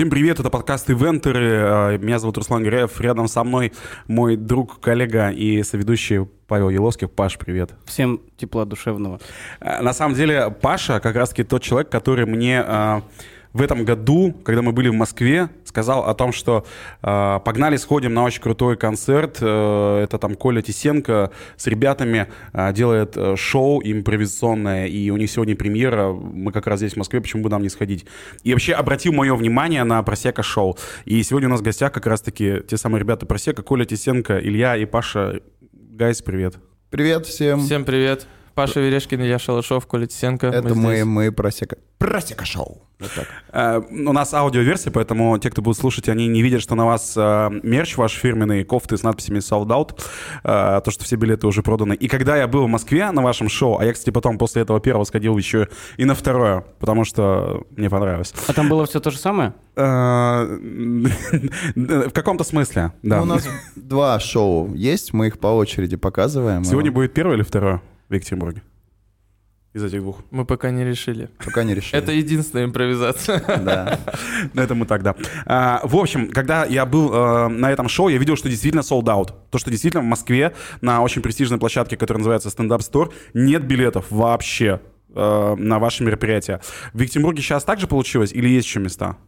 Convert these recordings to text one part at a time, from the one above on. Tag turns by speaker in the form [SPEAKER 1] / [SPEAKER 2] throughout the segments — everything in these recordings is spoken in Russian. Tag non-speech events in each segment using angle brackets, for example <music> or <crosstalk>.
[SPEAKER 1] Всем привет, это подкаст «Ивентеры». А, Меня зовут Руслан Греев. Рядом со мной мой друг, коллега и соведущий Павел Еловских. Паш, привет.
[SPEAKER 2] Всем тепла душевного.
[SPEAKER 1] А, На самом деле, Паша как раз-таки тот человек, который мне а, в этом году, когда мы были в Москве, сказал о том, что а, погнали, сходим на очень крутой концерт. Э, Это там Коля Тисенко с ребятами а, делает э, шоу импровизационное, и у них сегодня премьера. Мы как раз здесь в Москве, почему бы нам не сходить? И вообще обратил мое внимание на Просека шоу. И сегодня у нас в гостях как раз-таки те самые ребята Просека, Коля Тисенко, Илья и Паша. Гайс, привет.
[SPEAKER 3] Привет всем.
[SPEAKER 4] Всем привет. Паша Верешкин, Илья Шалашов, Коля Тисенко.
[SPEAKER 3] Это мы,
[SPEAKER 4] здесь.
[SPEAKER 3] мы просека. Просека шоу. Вот так.
[SPEAKER 1] Э, У нас аудиоверсия, поэтому те, кто будет слушать, они не видят, что на вас э, мерч ваш фирменный, кофты с надписями «Sold Out», э, то, что все билеты уже проданы. И когда я был в Москве на вашем шоу, а я, кстати, потом после этого первого сходил еще и на второе, потому что мне понравилось.
[SPEAKER 2] А там было все то же самое?
[SPEAKER 1] Э, <laughs> В каком-то смысле, да.
[SPEAKER 3] Ну, у нас два шоу есть, мы их по очереди показываем.
[SPEAKER 1] Сегодня будет первое или второе в Екатеринбурге? Из этих двух.
[SPEAKER 4] Мы пока не решили.
[SPEAKER 3] Пока не решили.
[SPEAKER 4] Это единственная импровизация.
[SPEAKER 3] Да.
[SPEAKER 1] На этом мы так, да. А, в общем, когда я был э, на этом шоу, я видел, что действительно sold out. То, что действительно в Москве на очень престижной площадке, которая называется Stand Up Store, нет билетов вообще э, на ваши мероприятия. В Екатеринбурге сейчас так же получилось или есть еще места?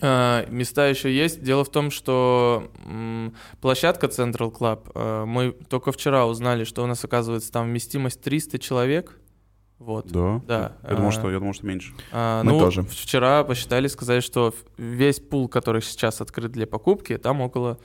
[SPEAKER 4] А, Места еще есть. Дело в том, что площадка Central Club, э, мы только вчера узнали, что у нас оказывается там вместимость 300 человек. Вот.
[SPEAKER 1] Да.
[SPEAKER 4] Да.
[SPEAKER 1] Я думал,
[SPEAKER 4] А,
[SPEAKER 1] что, я думал, что меньше.
[SPEAKER 4] а,
[SPEAKER 3] Мы
[SPEAKER 4] ну,
[SPEAKER 3] тоже.
[SPEAKER 4] Вчера посчитали, сказали, что весь пул, который сейчас открыт для покупки, там около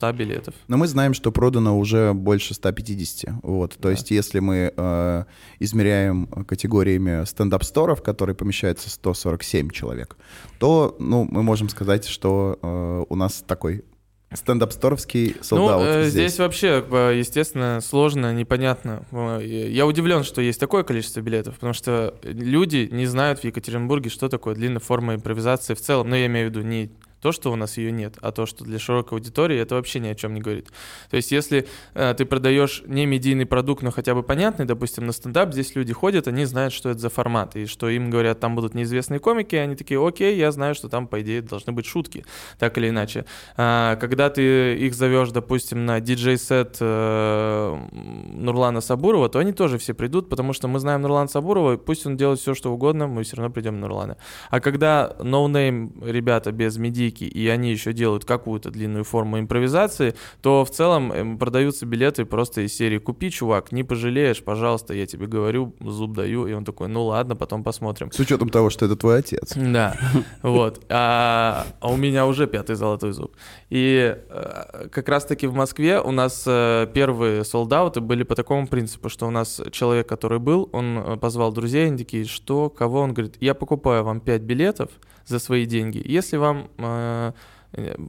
[SPEAKER 4] 300 билетов.
[SPEAKER 3] Но мы знаем, что продано уже больше 150. Вот. То есть, если мы э, измеряем категориями стендап-сторов, которые помещаются 147 человек, то ну, мы можем сказать, что э, у нас такой стендап-сторовский
[SPEAKER 4] Ну,
[SPEAKER 3] солдат
[SPEAKER 4] э,
[SPEAKER 3] здесь.
[SPEAKER 4] здесь вообще, естественно, сложно, непонятно. Я удивлен, что есть такое количество билетов, потому что люди не знают в Екатеринбурге, что такое длинная форма импровизации в целом. Но я имею в виду не то, что у нас ее нет, а то, что для широкой аудитории это вообще ни о чем не говорит. То есть, если э, ты продаешь не медийный продукт, но хотя бы понятный, допустим, на стендап, здесь люди ходят, они знают, что это за формат, и что им говорят, там будут неизвестные комики, и они такие, окей, я знаю, что там, по идее, должны быть шутки, так или иначе. А, когда ты их зовешь, допустим, на диджей-сет э, Нурлана Сабурова, то они тоже все придут, потому что мы знаем Нурлана Сабурова, пусть он делает все, что угодно, мы все равно придем на Нурлана. А когда ноунейм ребята без медийки, и они еще делают какую-то длинную форму импровизации, то в целом эм, продаются билеты просто из серии «Купи, чувак, не пожалеешь, пожалуйста, я тебе говорю, зуб даю». И он такой «Ну ладно, потом посмотрим».
[SPEAKER 3] С учетом того, что это твой отец.
[SPEAKER 4] Да, <laughs> вот. А, а у меня уже пятый золотой зуб. И э, как раз-таки в Москве у нас э, первые солдаты были по такому принципу, что у нас человек, который был, он э, позвал друзей, они такие, что, кого? Он говорит, я покупаю вам 5 билетов за свои деньги. Если вам э,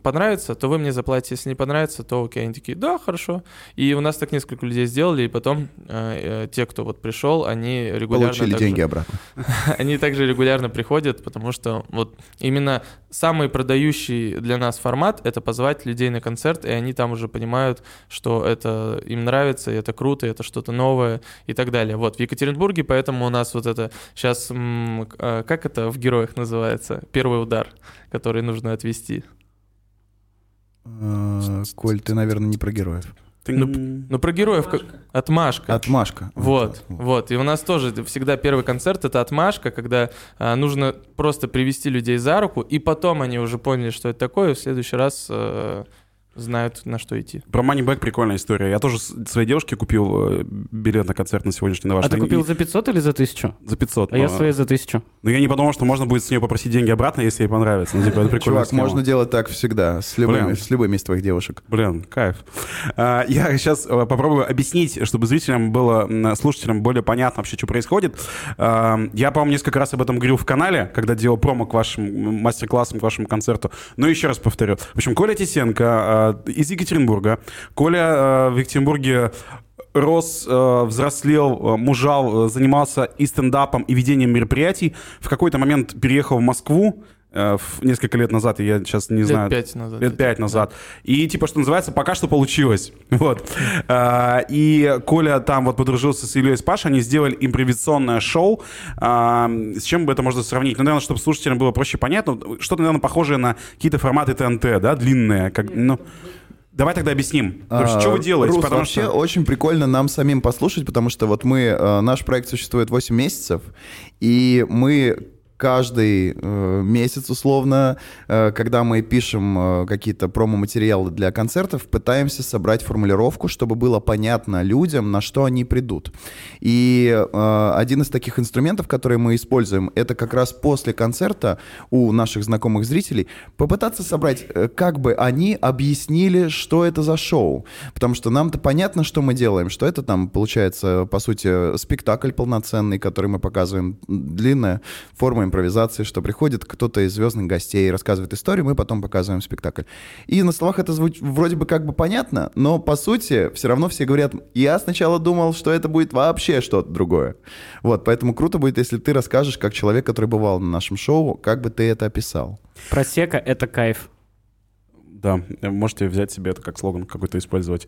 [SPEAKER 4] понравится, то вы мне заплатите. Если не понравится, то окей. Они такие, да, хорошо. И у нас так несколько людей сделали, и потом э, э, те, кто вот пришел, они регулярно...
[SPEAKER 3] Получили
[SPEAKER 4] также-
[SPEAKER 3] деньги обратно. <laughs>
[SPEAKER 4] они также регулярно приходят, потому что вот именно самый продающий для нас формат — это позвать людей на концерт, и они там уже понимают, что это им нравится, и это круто, и это что-то новое и так далее. Вот, в Екатеринбурге, поэтому у нас вот это сейчас, как это в «Героях» называется? Первый удар, который нужно отвести.
[SPEAKER 3] Э, Коль, ты, наверное, не про героев.
[SPEAKER 1] Ты-
[SPEAKER 4] Ну, про героев как... Отмашка.
[SPEAKER 3] Отмашка.
[SPEAKER 4] Вот, вот. И у нас тоже всегда первый концерт это отмашка, когда а, нужно просто привести людей за руку, и потом они уже поняли, что это такое, и в следующий раз э, знают, на что идти.
[SPEAKER 1] Про Moneyback прикольная история. Я тоже своей девушке купил э, билет на концерт на сегодняшний на ваш.
[SPEAKER 2] А ты купил за 500 или за 1000?
[SPEAKER 1] за 500.
[SPEAKER 2] А я
[SPEAKER 1] но-
[SPEAKER 2] свои за 1000.
[SPEAKER 1] Но я не подумал, что можно будет с нее попросить деньги обратно, если ей понравится. Ну, типа, это
[SPEAKER 3] Чувак,
[SPEAKER 1] схема.
[SPEAKER 3] можно делать так всегда, с любыми,
[SPEAKER 1] Блин.
[SPEAKER 3] с любыми из твоих девушек.
[SPEAKER 1] Блин, кайф. А, Я сейчас э, попробую объяснить, чтобы зрителям было, слушателям более понятно вообще, что происходит. А, Я, по-моему, несколько раз об этом говорил в канале, когда делал промо к вашим мастер-классам, к вашему концерту. Но еще раз повторю. В общем, Коля Тисенко а, из Екатеринбурга. Коля а, в Екатеринбурге рос, э, взрослел, э, мужал, э, занимался и стендапом, и ведением мероприятий. В какой-то момент переехал в Москву, э, несколько лет назад, я сейчас не
[SPEAKER 4] Лет
[SPEAKER 1] знаю.
[SPEAKER 4] пять назад.
[SPEAKER 1] Лет пять назад. И типа, что называется, пока что получилось. <laughs> Вот. А, И Коля там вот подружился с Ильей и с Пашей, они сделали импровизационное шоу. А, С чем бы это можно сравнить? Ну, наверное, чтобы слушателям было проще понятно, что-то, наверное, похожее на какие-то форматы ТНТ, да, длинные. Как, ну, давай тогда объясним. Что вы
[SPEAKER 3] А,
[SPEAKER 1] делаете?
[SPEAKER 3] Рус,
[SPEAKER 1] Потому
[SPEAKER 3] вообще
[SPEAKER 1] что...
[SPEAKER 3] очень прикольно нам самим послушать, потому что вот мы, э, наш проект существует 8 месяцев, и мы каждый э, месяц условно, э, когда мы пишем э, какие-то промо-материалы для концертов, пытаемся собрать формулировку, чтобы было понятно людям, на что они придут. И э, один из таких инструментов, которые мы используем, это как раз после концерта у наших знакомых зрителей попытаться собрать, э, как бы они объяснили, что это за шоу. Потому что нам-то понятно, что мы делаем, что это там, получается, по сути, спектакль полноценный, который мы показываем, длинная форма импровизации, что приходит кто-то из звездных гостей, рассказывает историю, мы потом показываем спектакль. И на словах это звучит вроде бы как бы понятно, но по сути все равно все говорят, я сначала думал, что это будет вообще что-то другое. Вот, поэтому круто будет, если ты расскажешь, как человек, который бывал на нашем шоу, как бы ты это описал.
[SPEAKER 2] Просека — это кайф.
[SPEAKER 1] Да, можете взять себе это как слоган какой-то использовать.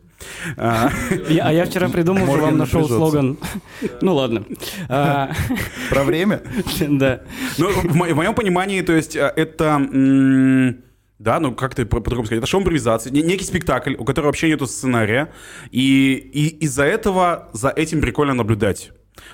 [SPEAKER 1] А,
[SPEAKER 2] Я- а вчера придумал, что вам нашел слоган. Ну ладно. А,
[SPEAKER 3] Про время?
[SPEAKER 2] Да.
[SPEAKER 1] Ну, в, мо- в моем понимании, то есть, э, это... Да, ну как ты по- по-другому сказать? Это шоу импровизации, не- некий спектакль, у которого вообще нету сценария. И, и из-за этого за этим прикольно наблюдать.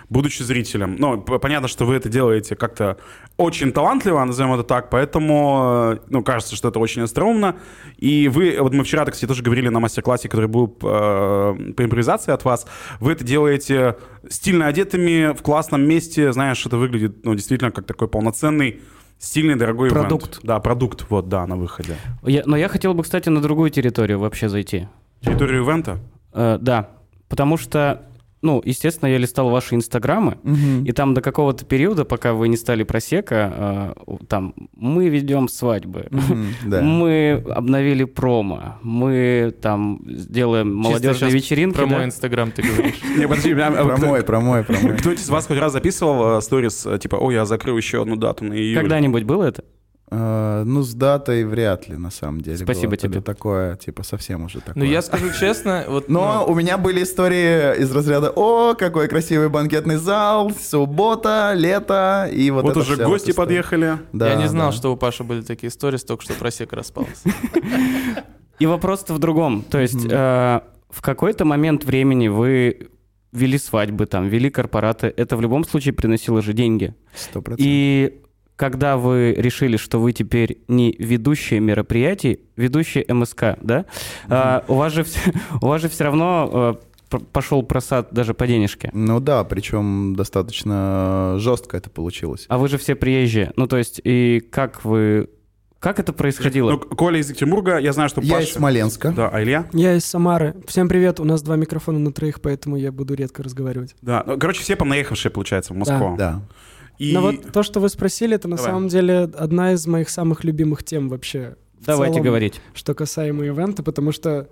[SPEAKER 1] Будучи зрителем. Ну, понятно, что вы это делаете как-то очень талантливо, назовем это так, поэтому, э, ну, кажется, что это очень остроумно. И вы, вот мы вчера, так кстати, тоже говорили на мастер-классе, который был э, по импровизации от вас, вы это делаете стильно одетыми, в классном месте, знаешь, это выглядит, ну, действительно, как такой полноценный, стильный, дорогой.
[SPEAKER 2] Продукт.
[SPEAKER 1] Да, продукт, вот, да, на выходе.
[SPEAKER 2] Я- но я хотел бы, кстати, на другую территорию вообще зайти.
[SPEAKER 1] Территорию ивента?
[SPEAKER 2] Э, да, потому что, ну, естественно, я листал ваши инстаграмы, и там до какого-то периода, пока вы не стали просека, э, там мы ведем свадьбы,
[SPEAKER 3] Да.
[SPEAKER 2] мы обновили промо, мы там делаем молодежные вечеринки.
[SPEAKER 4] Про
[SPEAKER 2] да.
[SPEAKER 4] мой инстаграм ты говоришь. <laughs>
[SPEAKER 1] Не, подожди, а,
[SPEAKER 3] Про
[SPEAKER 1] кто-
[SPEAKER 3] мой, про мой, про мой.
[SPEAKER 1] Кто-нибудь из вас хоть раз записывал э, сторис, э, типа, о, я закрыл еще одну дату на июль?
[SPEAKER 2] Когда-нибудь было это?
[SPEAKER 3] А, Ну, с датой вряд ли, на самом деле.
[SPEAKER 2] Спасибо
[SPEAKER 3] было.
[SPEAKER 2] тебе.
[SPEAKER 3] Это такое, типа, совсем уже такое.
[SPEAKER 4] Ну, я скажу честно, вот...
[SPEAKER 3] Но
[SPEAKER 4] ну,
[SPEAKER 3] у меня были истории из разряда «О, какой красивый банкетный зал, суббота, лето», и вот
[SPEAKER 1] Вот уже
[SPEAKER 3] вот
[SPEAKER 1] гости подъехали.
[SPEAKER 3] Да,
[SPEAKER 4] я не знал,
[SPEAKER 3] да.
[SPEAKER 4] что у Паши были такие истории, только что просека распался.
[SPEAKER 2] И вопрос-то в другом. То есть э, в какой-то момент времени вы вели свадьбы, там, вели корпораты. Это в любом случае приносило же деньги.
[SPEAKER 3] Сто процентов.
[SPEAKER 2] И когда вы решили, что вы теперь не ведущие мероприятий, ведущие МСК, да, а, у вас же <laughs> у вас же все равно э, пошел просад даже по денежке.
[SPEAKER 3] Ну да, причем достаточно жестко это получилось.
[SPEAKER 2] А вы же все приезжие. Ну, то есть, и как вы... Как это происходило?
[SPEAKER 1] Ну, Коля из Екатеринбурга, я знаю, что
[SPEAKER 3] Я
[SPEAKER 1] Паша...
[SPEAKER 3] из Смоленска.
[SPEAKER 1] Да, а Илья?
[SPEAKER 5] Я из Самары. Всем привет. У нас два микрофона на троих, поэтому я буду редко разговаривать.
[SPEAKER 1] Да, ну, короче, все понаехавшие, получается, в Москву.
[SPEAKER 3] Да.
[SPEAKER 1] И...
[SPEAKER 5] Но вот то, что вы спросили, это на
[SPEAKER 1] Давай.
[SPEAKER 5] самом деле одна из моих самых любимых тем вообще.
[SPEAKER 2] Давайте
[SPEAKER 5] целом,
[SPEAKER 2] говорить.
[SPEAKER 5] Что касаемо ивента, потому что...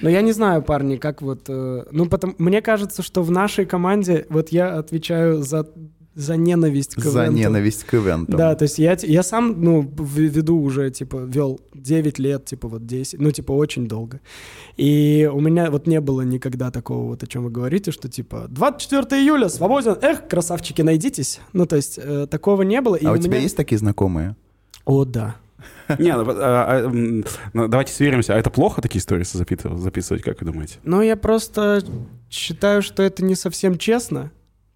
[SPEAKER 5] Ну, я не знаю, парни, как вот... э, ну, потом... Мне кажется, что в нашей команде вот я отвечаю за, за ненависть к
[SPEAKER 3] За
[SPEAKER 5] ивенту.
[SPEAKER 3] ненависть к ивентам.
[SPEAKER 5] Да, то есть я, я сам, ну, в- веду уже, типа, вел 9 лет, типа, вот 10, ну, типа, очень долго. И у меня вот не было никогда такого вот, о чем вы говорите, что, типа, 24 июля, свободен, эх, красавчики, найдитесь. Ну, то есть э, такого не было. И
[SPEAKER 3] А у
[SPEAKER 5] меня-
[SPEAKER 3] тебя есть такие знакомые?
[SPEAKER 5] О, да. <laughs>
[SPEAKER 1] Не, ну, а, а, ну, давайте сверимся. А это плохо такие истории записывать, как вы думаете?
[SPEAKER 5] Но я просто считаю, что это не совсем честно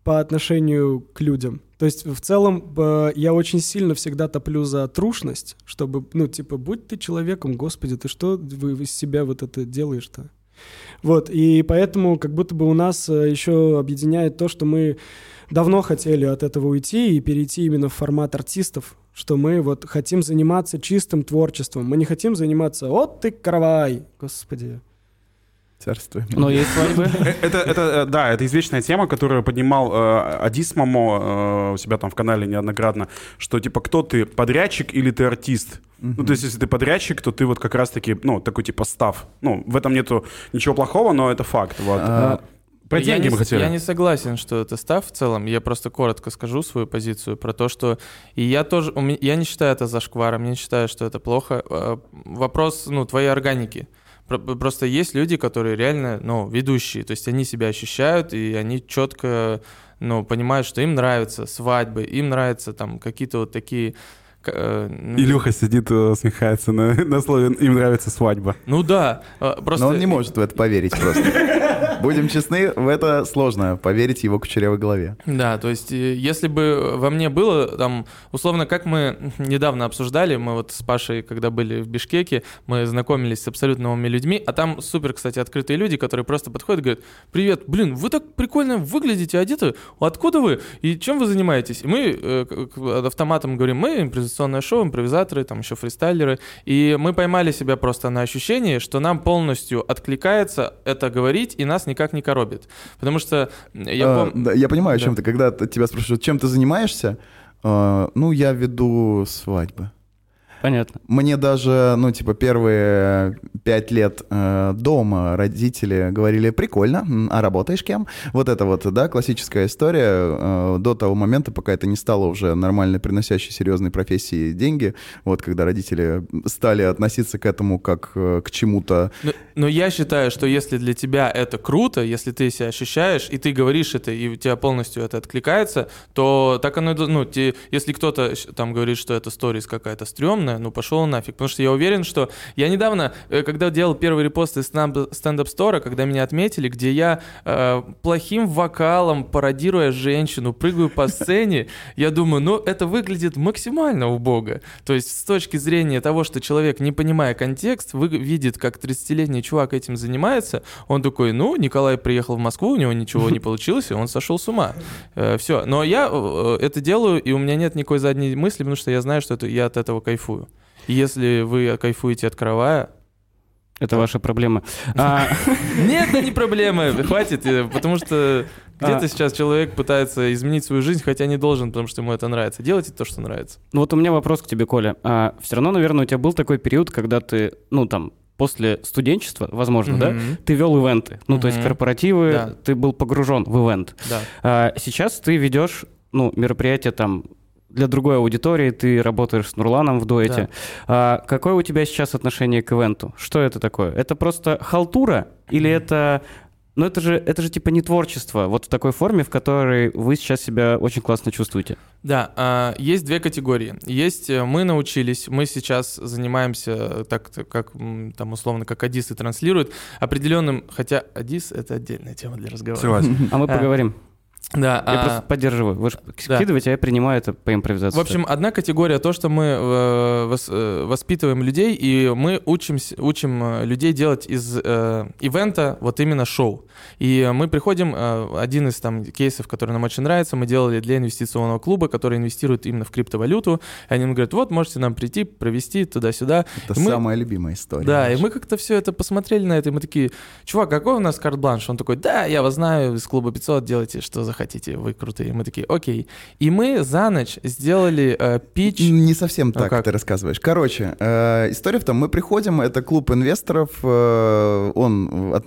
[SPEAKER 5] по отношению к людям. То есть в целом э, я очень сильно всегда топлю за трушность, чтобы, ну, типа, будь ты человеком, господи, ты что вы из себя вот это делаешь-то? Вот, и поэтому как будто бы у нас э, еще объединяет то, что мы давно хотели от этого уйти и перейти именно в формат артистов, что мы вот хотим заниматься чистым творчеством. Мы не хотим заниматься «Вот ты каравай!» Господи.
[SPEAKER 3] Царство.
[SPEAKER 2] Но есть свадьбы. <laughs>
[SPEAKER 1] Это, это, э, да, это извечная тема, которую поднимал э, Адис Мамо э, у себя там в канале неоднократно, что типа кто ты, подрядчик или ты артист? Ну, то есть, если ты подрядчик, то ты вот как раз-таки, ну, такой типа став. Ну, в этом нету ничего плохого, но это факт. Вот.
[SPEAKER 3] А,
[SPEAKER 1] Про
[SPEAKER 4] я
[SPEAKER 1] деньги
[SPEAKER 4] не,
[SPEAKER 1] мы хотели.
[SPEAKER 4] Я не согласен, что это став в целом. Я просто коротко скажу свою позицию про то, что... И я тоже... у меня- Я не считаю это зашкваром, я не считаю, что это плохо. Э, Вопрос, ну, твоей органики. Про- Просто есть люди, которые реально, ну, ведущие. То есть они себя ощущают, и они четко, ну, понимают, что им нравятся свадьбы, им нравятся там какие-то вот такие... э, ну,
[SPEAKER 1] И Леха сидит, э, смехается на, на слове «им нравится свадьба».
[SPEAKER 4] Ну да, э, просто...
[SPEAKER 3] Но он не может в это поверить просто. <laughs> Будем честны, в это сложно поверить его кучерявой голове.
[SPEAKER 4] Да, то есть, э, если бы во мне было, там, условно, как мы недавно обсуждали, мы вот с Пашей, когда были в Бишкеке, мы знакомились с абсолютно новыми людьми, а там супер, кстати, открытые люди, которые просто подходят и говорят, привет, блин, вы так прикольно выглядите, одеты, откуда вы и чем вы занимаетесь? И мы э, автоматом говорим, мы импровизационное шоу, импровизаторы, там еще фристайлеры, и мы поймали себя просто на ощущении, что нам полностью откликается это говорить, и нас никак не коробит. Потому что я
[SPEAKER 3] А, да, я понимаю, о
[SPEAKER 4] Да.
[SPEAKER 3] чем ты. Когда тебя спрашивают, чем ты занимаешься, а, ну, я веду свадьбы.
[SPEAKER 2] Понятно.
[SPEAKER 3] Мне даже, ну, типа, первые пять лет э, дома родители говорили, прикольно, а работаешь кем? Вот это вот, да, классическая история э, до того момента, пока это не стало уже нормально приносящей серьезной профессии деньги, вот, когда родители стали относиться к этому как э, к чему-то
[SPEAKER 4] Но, но я считаю, что если для тебя это круто, если ты себя ощущаешь, и ты говоришь это, и у тебя полностью это откликается, то так оно, ну, те- если кто-то там говорит, что это сторис какая-то стрёмная, ну, пошел нафиг. Потому что я уверен, что я недавно, э, когда делал первый репост из стендап- стендап-стора, когда меня отметили, где я э, плохим вокалом, пародируя женщину, прыгаю по сцене, я думаю, ну, это выглядит максимально убого. То есть с точки зрения того, что человек, не понимая контекст, вы, видит, как 30-летний чувак этим занимается, он такой, ну, Николай приехал в Москву, у него ничего не <laughs> получилось, и он сошел с ума. все. Но я э, это делаю, и у меня нет никакой задней мысли, потому что я знаю, что это, я от этого кайфую. Если вы кайфуете от каравая,
[SPEAKER 2] Это ваша проблема. <laughs> А,
[SPEAKER 4] нет, это не проблема, хватит, э, потому что <laughs> где-то
[SPEAKER 2] А.
[SPEAKER 4] сейчас человек пытается изменить свою жизнь, хотя не должен, потому что ему это нравится. Делайте то, что нравится.
[SPEAKER 2] Ну вот у меня вопрос к тебе, Коля. все равно, наверное, у тебя был такой период, когда ты, ну там, после студенчества, возможно, да, ты вел ивенты. Ну, то есть корпоративы,
[SPEAKER 4] Да.
[SPEAKER 2] ты был погружен в ивент.
[SPEAKER 4] Да.
[SPEAKER 2] А сейчас ты ведешь, ну, мероприятие там для другой аудитории, ты работаешь с Нурланом в дуэте. А какое у тебя сейчас отношение к ивенту? Что это такое? Это просто халтура или это... Ну, это же, это же типа не творчество, вот в такой форме, в которой вы сейчас себя очень классно чувствуете.
[SPEAKER 4] Да, а, есть две категории. Есть э, мы научились, мы сейчас занимаемся э, так, как там условно, как Адисы транслируют, определенным, хотя Адис это отдельная тема для разговора.
[SPEAKER 1] Согласен.
[SPEAKER 2] А мы
[SPEAKER 4] А,
[SPEAKER 2] поговорим.
[SPEAKER 4] Да,
[SPEAKER 2] Я
[SPEAKER 4] а,
[SPEAKER 2] просто поддерживаю. Вы же
[SPEAKER 4] да.
[SPEAKER 2] скидываете, а я принимаю это по импровизации.
[SPEAKER 4] В общем, одна категория то, что мы э, вос- э, воспитываем людей, и мы учимся, учим э, людей делать из э, ивента вот именно шоу. И мы приходим, э, один из там кейсов, который нам очень нравится, мы делали для инвестиционного клуба, который инвестирует именно в криптовалюту. И они нам говорят, вот, можете нам прийти, провести туда-сюда.
[SPEAKER 3] Это
[SPEAKER 4] И мы-
[SPEAKER 3] самая любимая история.
[SPEAKER 4] Да, и
[SPEAKER 3] наша.
[SPEAKER 4] мы как-то все это посмотрели на это, и мы такие, чувак, какой у нас карт-бланш? Он такой, да, я вас знаю, из клуба 500, делайте, что захотите, вы крутые. Мы такие, окей. И мы за ночь сделали э, пич.
[SPEAKER 3] Не совсем
[SPEAKER 4] Ну
[SPEAKER 3] так
[SPEAKER 4] как?
[SPEAKER 3] ты рассказываешь. Короче, э, история в том, мы приходим, это клуб инвесторов, э, он, от-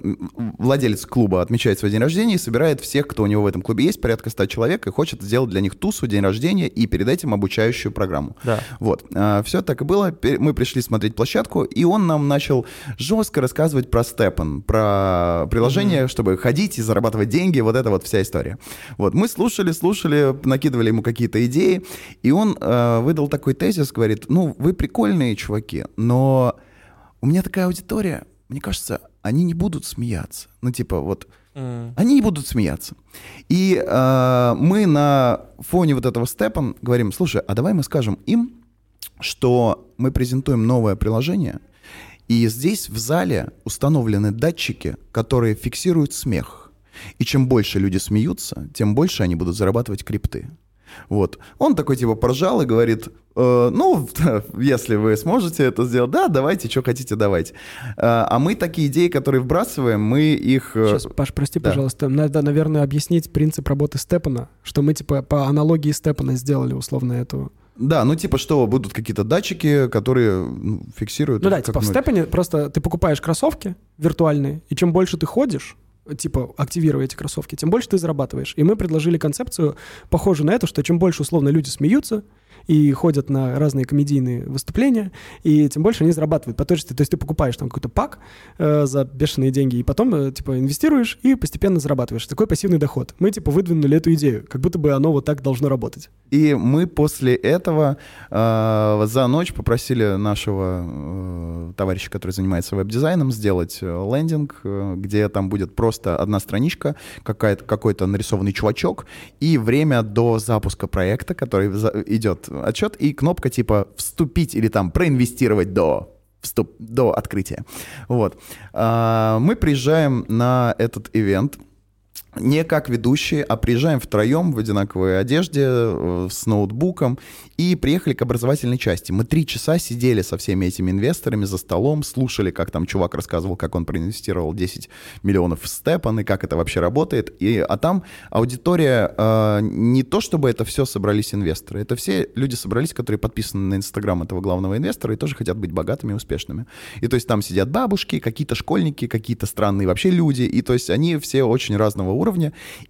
[SPEAKER 3] владелец клуба отмечает свой день рождения и собирает всех, кто у него в этом клубе есть, порядка 100 человек, и хочет сделать для них тусу, день рождения и перед этим обучающую программу.
[SPEAKER 4] Да.
[SPEAKER 3] Вот, все так и было. Мы пришли смотреть площадку, и он нам начал жестко рассказывать про Степан, про приложение, чтобы ходить и зарабатывать деньги, вот это вот вся история. Вот, мы слушали, слушали, накидывали ему какие-то идеи, и он э, выдал такой тезис, говорит, ну, вы прикольные чуваки, но у меня такая аудитория, мне кажется, они не будут смеяться. Ну, типа, вот,
[SPEAKER 4] М.
[SPEAKER 3] они не будут смеяться. И э, мы на фоне вот этого степа говорим, слушай, а давай мы скажем им, что мы презентуем новое приложение, и здесь в зале установлены датчики, которые фиксируют смех. И чем больше люди смеются, тем больше они будут зарабатывать крипты. Вот. Он такой типа поржал и говорит, «Э, ну, <laughs> если вы сможете это сделать, да, давайте, что хотите, давайте. А а мы такие идеи, которые вбрасываем, мы их... э,
[SPEAKER 5] Сейчас, Паш, прости,
[SPEAKER 3] да.
[SPEAKER 5] пожалуйста, надо, наверное, объяснить принцип работы Степана, что мы, типа, по аналогии Степана сделали условно эту...
[SPEAKER 3] Да, ну типа что, будут какие-то датчики, которые ну, фиксируют...
[SPEAKER 5] Ну да, типа в Степане просто ты покупаешь кроссовки виртуальные, и чем больше ты ходишь, типа, активируя эти кроссовки, тем больше ты зарабатываешь. И мы предложили концепцию, похожую на эту, что чем больше, условно, люди смеются, и ходят на разные комедийные выступления, и тем больше они зарабатывают по точности. То есть ты покупаешь там какой-то пак э, за бешеные деньги, и потом, э, типа, инвестируешь и постепенно зарабатываешь. Такой пассивный доход. Мы, типа, выдвинули эту идею, как будто бы оно вот так должно работать.
[SPEAKER 3] И мы после этого э, за ночь попросили нашего э, товарища, который занимается веб-дизайном, сделать э, лендинг, э, где там будет просто одна страничка, какая-то, какой-то нарисованный чувачок, и время до запуска проекта, который за- идет отчет, и кнопка типа «вступить» или там «проинвестировать до» вступ, до открытия. Вот. А, мы приезжаем на этот ивент, не как ведущие, а приезжаем втроем в одинаковой одежде, э, с ноутбуком, и приехали к образовательной части. Мы три часа сидели со всеми этими инвесторами за столом, слушали, как там чувак рассказывал, как он проинвестировал 10 миллионов в Степан, и как это вообще работает. И, а там аудитория, э, не то чтобы это все собрались инвесторы, это все люди собрались, которые подписаны на Инстаграм этого главного инвестора и тоже хотят быть богатыми и успешными. И то есть там сидят бабушки, какие-то школьники, какие-то странные вообще люди, и то есть они все очень разного уровня,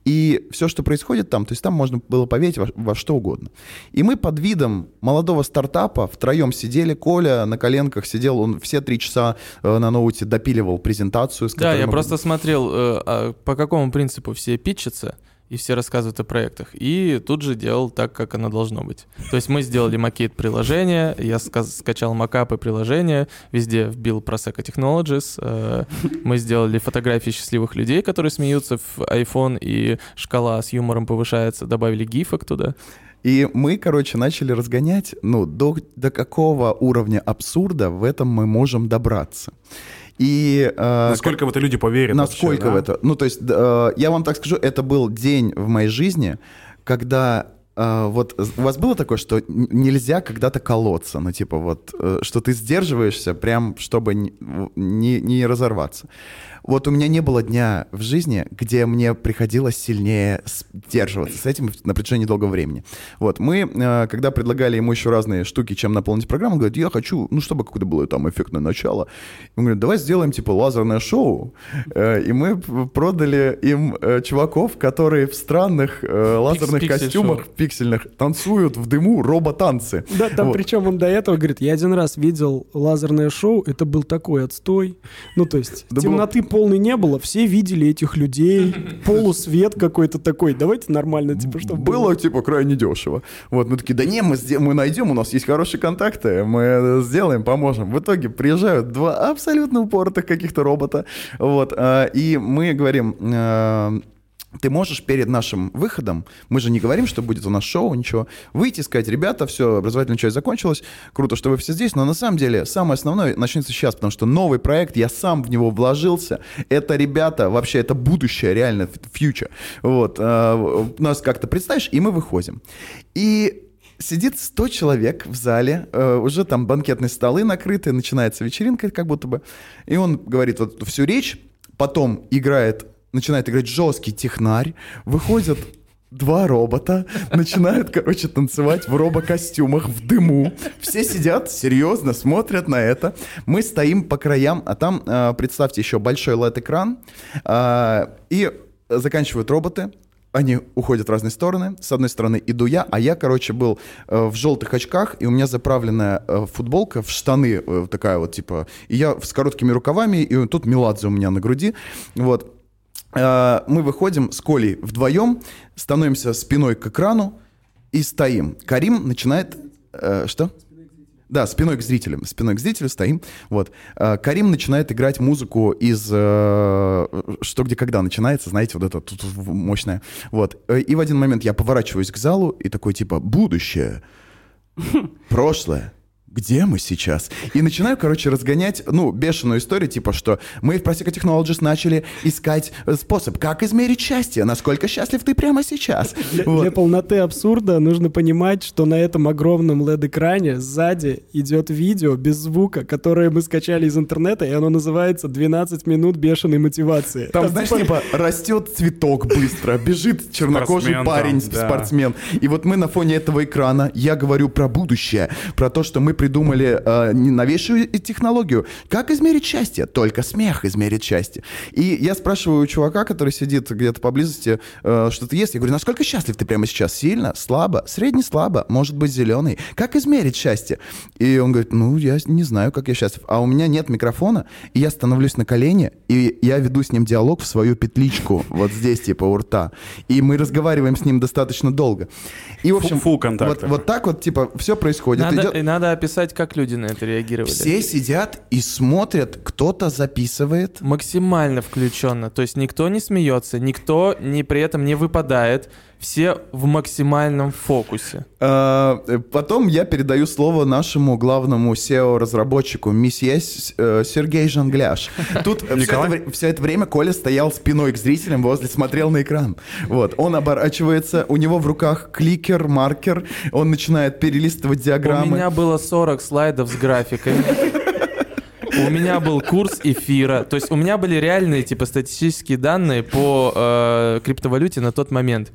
[SPEAKER 3] и все, что происходит там, то есть там можно было поверить во, во что угодно. И мы под видом молодого стартапа втроем сидели, Коля на коленках сидел, он все три часа э, на ноуте допиливал презентацию.
[SPEAKER 4] Да, я
[SPEAKER 3] мы
[SPEAKER 4] просто смотрел, э, а по какому принципу все питчатся, и все рассказывают о проектах. И тут же делал так, как оно должно быть. То есть мы сделали макет приложения, я ска- скачал макапы приложения, везде вбил Prosecco Technologies, э, мы сделали фотографии счастливых людей, которые смеются в iPhone, и шкала с юмором повышается, добавили гифок туда.
[SPEAKER 3] И мы, короче, начали разгонять, ну, до, до какого уровня абсурда в этом мы можем добраться. И... э,
[SPEAKER 1] Насколько в это люди поверят
[SPEAKER 3] Насколько
[SPEAKER 1] вообще,
[SPEAKER 3] в
[SPEAKER 1] да?
[SPEAKER 3] это? Ну, то есть, э, я вам так скажу, это был день в моей жизни, когда э, вот у вас было такое, что нельзя когда-то колоться, ну, типа вот, э, что ты сдерживаешься прям, чтобы не, не, не разорваться. Вот у меня не было дня в жизни, где мне приходилось сильнее сдерживаться с этим на протяжении долгого времени. Вот, мы, э, когда предлагали ему еще разные штуки, чем наполнить программу, он говорит, я хочу, ну, чтобы какое-то было там эффектное начало. Он говорит, давай сделаем, типа, лазерное шоу. Э, И мы продали им э, чуваков, которые в странных лазерных
[SPEAKER 4] пиксель-шоу.
[SPEAKER 3] костюмах пиксельных танцуют в дыму робо-танцы.
[SPEAKER 5] Да, там
[SPEAKER 3] Вот.
[SPEAKER 5] причем он до этого говорит, я один раз видел лазерное шоу, это был такой отстой. Ну, то есть,
[SPEAKER 3] Да
[SPEAKER 5] темноты полной не было, все видели этих людей, <laughs> полусвет какой-то такой. Давайте нормально, типа, чтобы
[SPEAKER 3] было, типа, крайне дешево. Вот, мы такие, да не, мы, мы найдем, у нас есть хорошие контакты, мы э, сделаем, поможем. В итоге приезжают два абсолютно упоротых каких-то робота, вот, а, и мы говорим, э, ты можешь перед нашим выходом, мы же не говорим, что будет у нас шоу, ничего, выйти и сказать, ребята, все, образовательная часть закончилась, круто, что вы все здесь, но на самом деле самое основное начнется сейчас, потому что новый проект, я сам в него вложился, это ребята, вообще это будущее, реально, future, вот, э, нас как-то представишь, и мы выходим. И Сидит 100 человек в зале, э, уже там банкетные столы накрыты, начинается вечеринка как будто бы. И он говорит вот всю речь, потом играет, начинает играть жесткий технарь, выходят два робота, начинают, короче, танцевать в робокостюмах, в дыму. Все сидят, серьезно смотрят на это. Мы стоим по краям, а там, э, представьте, еще большой LED-экран. э, И заканчивают роботы, они уходят в разные стороны. С одной стороны иду я, а я, короче, был э, в желтых очках, и у меня заправленная э, футболка в штаны э, такая вот, типа, и я с короткими рукавами, и тут Меладзе у меня на груди, вот. Э, мы выходим с Колей вдвоем, становимся спиной к экрану и стоим. Карим начинает... э, что? Да, спиной к зрителям. Спиной к зрителю стоим. Вот. Э, Карим начинает играть музыку из э, «Что, где, когда» начинается, знаете, вот это тут мощное. Вот. Э, И в один момент я поворачиваюсь к залу и такой типа «Будущее, <laughs> прошлое, где мы сейчас? И начинаю, короче, разгонять, ну, бешеную историю, типа, что мы в Prosecco Technologies начали искать э, способ, как измерить счастье, насколько счастлив ты прямо сейчас.
[SPEAKER 5] Для,
[SPEAKER 3] Вот.
[SPEAKER 5] для полноты абсурда нужно понимать, что на этом огромном LED-экране сзади идет видео без звука, которое мы скачали из интернета, и оно называется «12 минут бешеной мотивации».
[SPEAKER 3] Там, знаешь, типа, растет цветок быстро, бежит <laughs> чернокожий
[SPEAKER 1] Спортсмен
[SPEAKER 3] парень,
[SPEAKER 1] там, да.
[SPEAKER 3] спортсмен. И вот мы на фоне этого экрана, я говорю про будущее, про то, что мы придумали э, новейшую технологию. Как измерить счастье? Только смех измерит счастье. И я спрашиваю у чувака, который сидит где-то поблизости, э, что ты ест. Я говорю, насколько счастлив ты прямо сейчас? Сильно? Слабо? Средне слабо? Может быть, зеленый? Как измерить счастье? И он говорит, ну, я не знаю, как я счастлив. А у меня нет микрофона, и я становлюсь на колени, и я веду с ним диалог в свою петличку, <laughs> вот здесь, типа, у рта. И мы разговариваем с ним достаточно долго. И, в общем,
[SPEAKER 1] Фу- фу
[SPEAKER 3] вот, вот так вот, типа, все происходит.
[SPEAKER 4] Надо,
[SPEAKER 3] Идет-
[SPEAKER 4] и надо описать, как люди на это реагировали.
[SPEAKER 3] Все сидят и смотрят, кто-то записывает.
[SPEAKER 4] Максимально включенно. То есть никто не смеется, никто не, при этом не выпадает. Все в максимальном фокусе.
[SPEAKER 3] А, Потом я передаю слово нашему главному SEO-разработчику, месье С- э, Сергей Жангляш. Тут <laughs> все это, время Коля стоял спиной к зрителям возле, смотрел на экран. Вот, он оборачивается, у него в руках кликер, маркер, он начинает перелистывать
[SPEAKER 4] У
[SPEAKER 3] диаграммы.
[SPEAKER 4] меня было 40 слайдов с графикой. <laughs> У меня был курс эфира. То есть у меня были реальные типа статистические данные по э, криптовалюте на тот момент.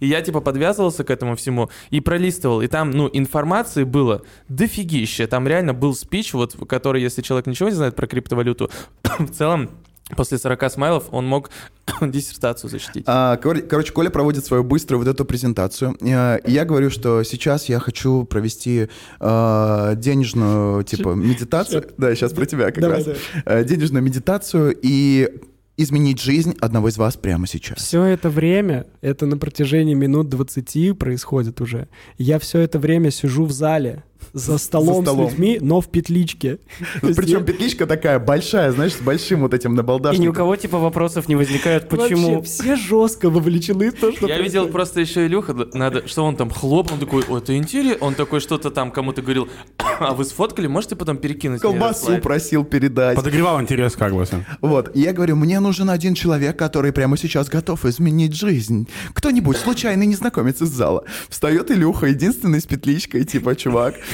[SPEAKER 4] И я типа подвязывался к этому всему и пролистывал. И там, ну, информации было дофигища. Там реально был спич, вот, который, если человек ничего не знает про криптовалюту, <coughs> в целом после 40 смайлов он мог <coughs> диссертацию защитить.
[SPEAKER 3] А, кор- короче, Коля проводит свою быструю вот эту презентацию. Э, и Я говорю, что сейчас я хочу провести э, денежную, типа, медитацию. Да, сейчас про тебя как
[SPEAKER 5] Давай,
[SPEAKER 3] раз. Э, Денежную медитацию и изменить жизнь одного из вас прямо сейчас.
[SPEAKER 5] Все это время, это на протяжении минут 20 происходит уже. Я все это время сижу в зале за столом,
[SPEAKER 3] столом.
[SPEAKER 5] с людьми, но в петличке. Есть
[SPEAKER 3] Причем петличка такая большая, знаешь, с большим вот этим
[SPEAKER 2] И ни у
[SPEAKER 3] набалдашником.
[SPEAKER 2] кого типа вопросов не возникает, почему.
[SPEAKER 5] Вообще все жестко вовлечены в то, что
[SPEAKER 4] Я видел просто еще Илюха, надо, что он там хлопнул, такой, ой, это интересно. Он такой что-то там кому-то говорил, а вы сфоткали, можете потом перекинуть?
[SPEAKER 3] Колбасу
[SPEAKER 4] слайд?»
[SPEAKER 3] просил передать.
[SPEAKER 1] Подогревал интерес как бы.
[SPEAKER 3] Вот, и я говорю, мне нужен один человек, который прямо сейчас готов изменить жизнь. Кто-нибудь, случайный незнакомец из зала. Встает Илюха, единственный с петличкой, типа, чувак.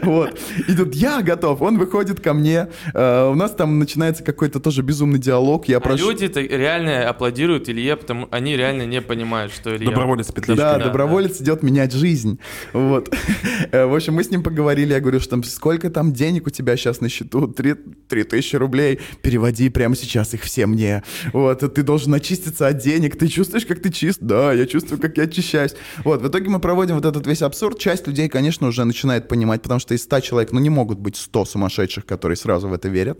[SPEAKER 3] <laughs> Вот. И тут я готов. Он выходит ко мне. Э, У нас там начинается какой-то тоже безумный диалог. Я
[SPEAKER 4] А
[SPEAKER 3] прошу...
[SPEAKER 4] люди-то реально аплодируют Илье, потому они реально не понимают, что Илья...
[SPEAKER 1] Доброволец с петличкой.
[SPEAKER 3] Да,
[SPEAKER 4] да,
[SPEAKER 3] доброволец идет менять жизнь. Вот. <laughs> Э, В общем, мы с ним поговорили. Я говорю, что там сколько там денег у тебя сейчас на счету? Три, три тысячи рублей. Переводи прямо сейчас их все мне. Вот. Ты должен очиститься от денег. Ты чувствуешь, как ты чист? Да, я чувствую, как я очищаюсь. Вот. В итоге мы проводим вот этот весь абсурд. Часть людей, конечно, уже начинает понимать, потому что из 100 человек, ну, не могут быть 100 сумасшедших, которые сразу в это верят.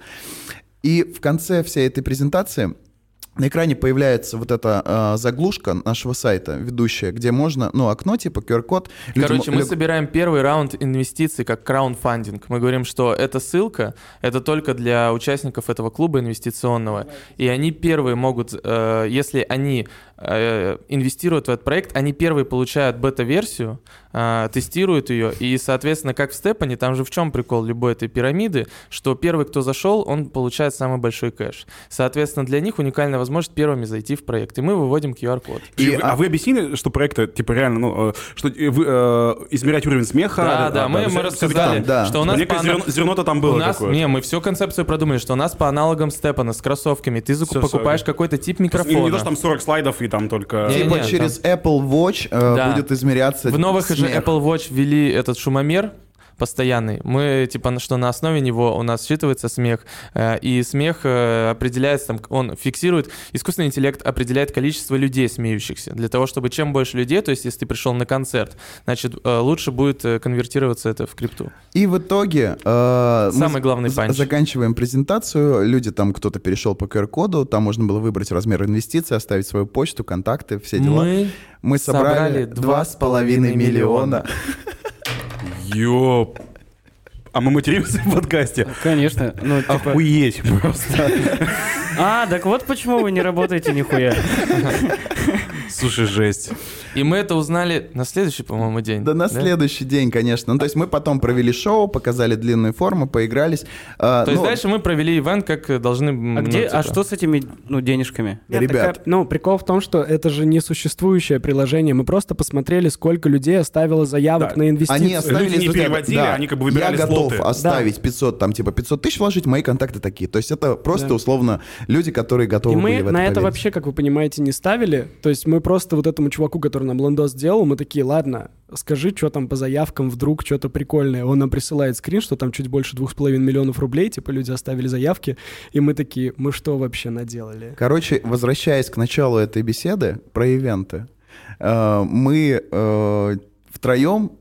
[SPEAKER 3] И в конце всей этой презентации на экране появляется вот эта э, заглушка нашего сайта, ведущая, где можно, ну, окно типа QR-код.
[SPEAKER 4] Короче, мы собираем первый раунд инвестиций как краундфандинг. Мы говорим, что эта ссылка, это только для участников этого клуба инвестиционного. И они первые могут, э, если они инвестируют в этот проект, они первые получают бета-версию, э, тестируют ее, и, соответственно, как в Степане, там же в чем прикол любой этой пирамиды, что первый, кто зашел, он получает самый большой кэш. Соответственно, для них уникальная возможность первыми зайти в проект. И мы выводим QR-код.
[SPEAKER 1] И,
[SPEAKER 3] И,
[SPEAKER 1] а,
[SPEAKER 3] а-
[SPEAKER 1] вы объяснили, что проекты, типа, реально, ну, э, что э, вы, э, измерять уровень смеха?
[SPEAKER 4] Да,
[SPEAKER 1] а,
[SPEAKER 4] да, мы,
[SPEAKER 1] всё-
[SPEAKER 4] мы рассказали,
[SPEAKER 3] там, да.
[SPEAKER 4] что у нас
[SPEAKER 1] Некое
[SPEAKER 4] по
[SPEAKER 1] зерно- зерно-то там было
[SPEAKER 4] у нас,
[SPEAKER 1] какое-то.
[SPEAKER 4] не, мы всю концепцию продумали, что у нас по аналогам Степана с кроссовками ты
[SPEAKER 1] Всё,
[SPEAKER 4] покупаешь
[SPEAKER 1] всё.
[SPEAKER 4] какой-то тип
[SPEAKER 1] Не,
[SPEAKER 4] микрофона.
[SPEAKER 1] не то, что там 40 слайдов и там только...
[SPEAKER 4] Не,
[SPEAKER 3] Типа
[SPEAKER 4] не,
[SPEAKER 3] через Apple Watch э,
[SPEAKER 4] Да.
[SPEAKER 3] будет измеряться
[SPEAKER 4] В новых же
[SPEAKER 3] смех.
[SPEAKER 4] Apple Watch ввели этот шумомер постоянный. Мы, типа, на- что на основе него у нас считывается смех, э, и смех э, определяется, там, он фиксирует, искусственный интеллект определяет количество людей смеющихся, для того, чтобы чем больше людей, то есть если ты пришел на концерт, значит, э, лучше будет конвертироваться это в крипту.
[SPEAKER 3] И в итоге э, мы
[SPEAKER 4] Самый главный
[SPEAKER 3] з-
[SPEAKER 4] панч.
[SPEAKER 3] заканчиваем презентацию. Люди там, кто-то перешел по QR-коду, там можно было выбрать размер инвестиций, оставить свою почту, контакты, все дела.
[SPEAKER 4] Мы
[SPEAKER 3] Мы собрали
[SPEAKER 4] собрали
[SPEAKER 3] два с половиной миллиона. <laughs>
[SPEAKER 1] Ёп. А мы материмся в подкасте?
[SPEAKER 2] Конечно. Ну, типа...
[SPEAKER 1] Охуеть просто.
[SPEAKER 2] А, так вот почему вы не работаете нихуя.
[SPEAKER 1] Слушай, жесть.
[SPEAKER 4] И мы это узнали на следующий, по-моему, день.
[SPEAKER 3] Да на следующий день, конечно. Ну, то есть мы потом провели шоу, показали длинные формы, поигрались. А,
[SPEAKER 4] То есть
[SPEAKER 3] ну,
[SPEAKER 4] дальше мы провели ивент, как должны...
[SPEAKER 2] А
[SPEAKER 4] ну,
[SPEAKER 2] где, а
[SPEAKER 4] типа.
[SPEAKER 2] что с этими, ну, денежками?
[SPEAKER 5] Нет,
[SPEAKER 3] Ребят.
[SPEAKER 5] такая- ну, прикол в том, что это же несуществующее приложение. Мы просто посмотрели, сколько людей оставило заявок
[SPEAKER 1] Да.
[SPEAKER 5] на инвестиции.
[SPEAKER 3] Они оставили,
[SPEAKER 1] Люди не переводили, они как бы выбирали
[SPEAKER 3] Я готов
[SPEAKER 1] слоты.
[SPEAKER 3] оставить 500, там, типа, 500 тысяч вложить, мои контакты такие. То есть это просто,
[SPEAKER 5] Да.
[SPEAKER 3] условно, люди, которые готовы
[SPEAKER 5] И мы
[SPEAKER 3] были в это
[SPEAKER 5] на это
[SPEAKER 3] поверить.
[SPEAKER 5] вообще, как вы понимаете, не ставили. То есть мы просто вот этому чуваку, который нам лендос сделал, мы такие, ладно, скажи, что там по заявкам, вдруг что-то прикольное. Он нам присылает скрин, что там чуть больше двух с половиной миллионов рублей, типа люди оставили заявки, и мы такие, мы что вообще наделали?
[SPEAKER 3] Короче, возвращаясь к началу этой беседы про ивенты, э, мы э, втроем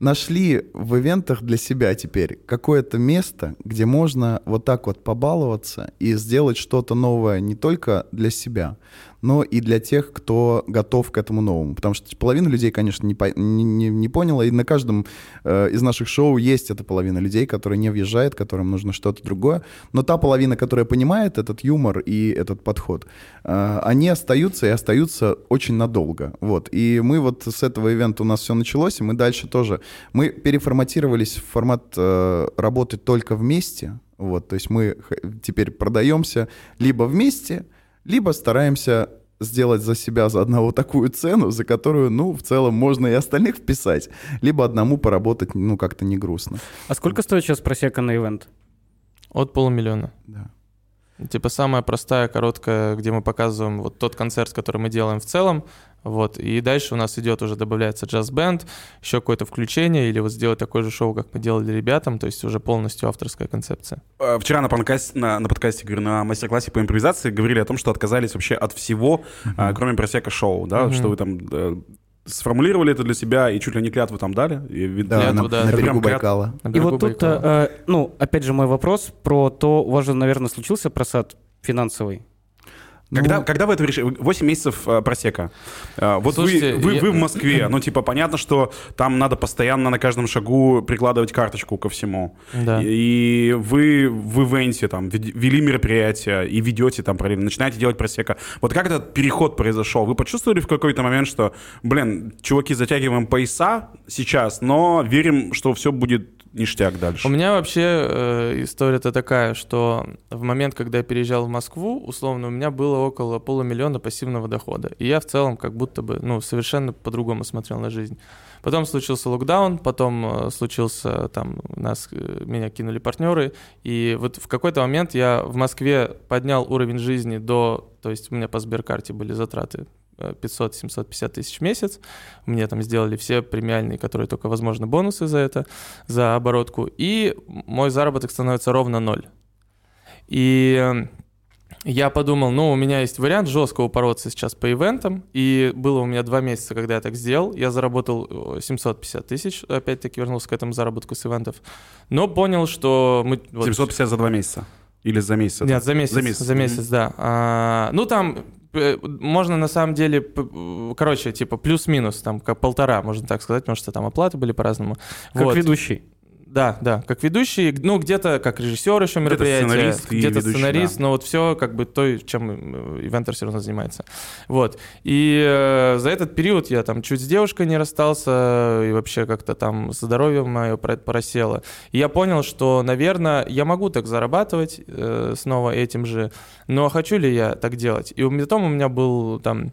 [SPEAKER 3] нашли в ивентах для себя теперь какое-то место, где можно вот так вот побаловаться и сделать что-то новое не только для себя, но и для тех, кто готов к этому новому. Потому что половина людей, конечно, не, по, не, не, не поняла, и на каждом э, из наших шоу есть эта половина людей, которая не въезжает, которым нужно что-то другое. Но та половина, которая понимает этот юмор и этот подход, э, они остаются и остаются очень надолго. Вот. И мы вот с этого ивента у нас все началось, и мы дальше тоже... Мы переформатировались в формат э, работать только вместе, вот, то есть мы теперь продаемся либо вместе, либо стараемся сделать за себя за одного <laughs> такую цену, за которую, ну, в целом можно и остальных вписать, либо одному поработать, ну, как-то не грустно.
[SPEAKER 2] А сколько стоит сейчас просека на ивент?
[SPEAKER 4] От полумиллиона.
[SPEAKER 3] Да.
[SPEAKER 4] Типа самая простая, короткая, где мы показываем вот тот концерт, который мы делаем в целом, вот, и дальше у нас идет уже добавляется джаз-бенд, еще какое-то включение, или вот сделать такое же шоу, как мы делали ребятам, то есть уже полностью авторская концепция.
[SPEAKER 1] Э, Вчера на, подкасте, на, на подкасте, говорю, на мастер-классе по импровизации говорили о том, что отказались вообще от всего, а, кроме просека шоу, да,
[SPEAKER 4] Мгм.
[SPEAKER 1] что вы там э, сформулировали это для себя и чуть ли не клятву там дали. И,
[SPEAKER 3] Да,
[SPEAKER 4] Клятву,
[SPEAKER 3] на,
[SPEAKER 4] да.
[SPEAKER 3] на берегу Байкала.
[SPEAKER 4] На
[SPEAKER 2] И
[SPEAKER 4] берегу
[SPEAKER 2] вот тут,
[SPEAKER 4] Байкала.
[SPEAKER 2] э, э, ну, опять же, мой вопрос про то, у вас же, наверное, случился просад финансовый.
[SPEAKER 1] Когда,
[SPEAKER 3] Ну,
[SPEAKER 1] когда вы это решили? 8 месяцев э, просека. Э, вот
[SPEAKER 4] Слушайте,
[SPEAKER 1] вы, вы,
[SPEAKER 4] я-
[SPEAKER 1] вы в Москве. <clears throat> Ну, типа, понятно, что там надо постоянно на каждом шагу прикладывать карточку ко всему.
[SPEAKER 4] Да.
[SPEAKER 1] И вы в ивенте там вели мероприятие и ведете там параллельно, начинаете делать просека. Вот как этот переход произошел? Вы почувствовали в какой-то момент, что, блин, чуваки, затягиваем пояса сейчас, но верим, что все будет ништяк дальше?
[SPEAKER 4] У меня вообще э, история-то такая, что в момент, когда я переезжал в Москву, условно, у меня было около полумиллиона пассивного дохода. И я в целом как будто бы, ну, совершенно по-другому смотрел на жизнь. Потом случился локдаун, потом э, случился там, нас, э, меня кинули партнеры, и вот в какой-то момент я в Москве поднял уровень жизни до, то есть у меня по Сберкарте были затраты 500-750 тысяч в месяц. Мне там сделали все премиальные, которые только возможно, бонусы за это, за оборотку. И мой заработок становится ровно ноль. И э, я подумал, ну, у меня есть вариант жестко упороться сейчас по ивентам. И было у меня два месяца, когда я так сделал. Я заработал э, 750 тысяч, опять-таки вернулся к этому заработку с ивентов. Но понял, что мы... вот-
[SPEAKER 1] 750 за два месяца? Или за месяц?
[SPEAKER 4] нет, за месяц.
[SPEAKER 1] За месяц.
[SPEAKER 4] За месяц, да. А, ну, там э, можно на самом деле, короче, типа плюс-минус, там, как полтора, можно так сказать, потому что там оплаты были по-разному.
[SPEAKER 2] Как
[SPEAKER 4] Вот.
[SPEAKER 2] ведущий.
[SPEAKER 4] Да, да, как ведущий, ну, где-то как режиссер еще мероприятия,
[SPEAKER 1] сценарист и
[SPEAKER 4] где-то сценарист,
[SPEAKER 1] да.
[SPEAKER 4] но вот все как бы то, чем э, ивентер все равно занимается. Вот. И э, за этот период я там чуть с девушкой не расстался, и вообще как-то там здоровье мое просело. И я понял, что, наверное, я могу так зарабатывать э, снова этим же, но хочу ли я так делать? И потом у меня был там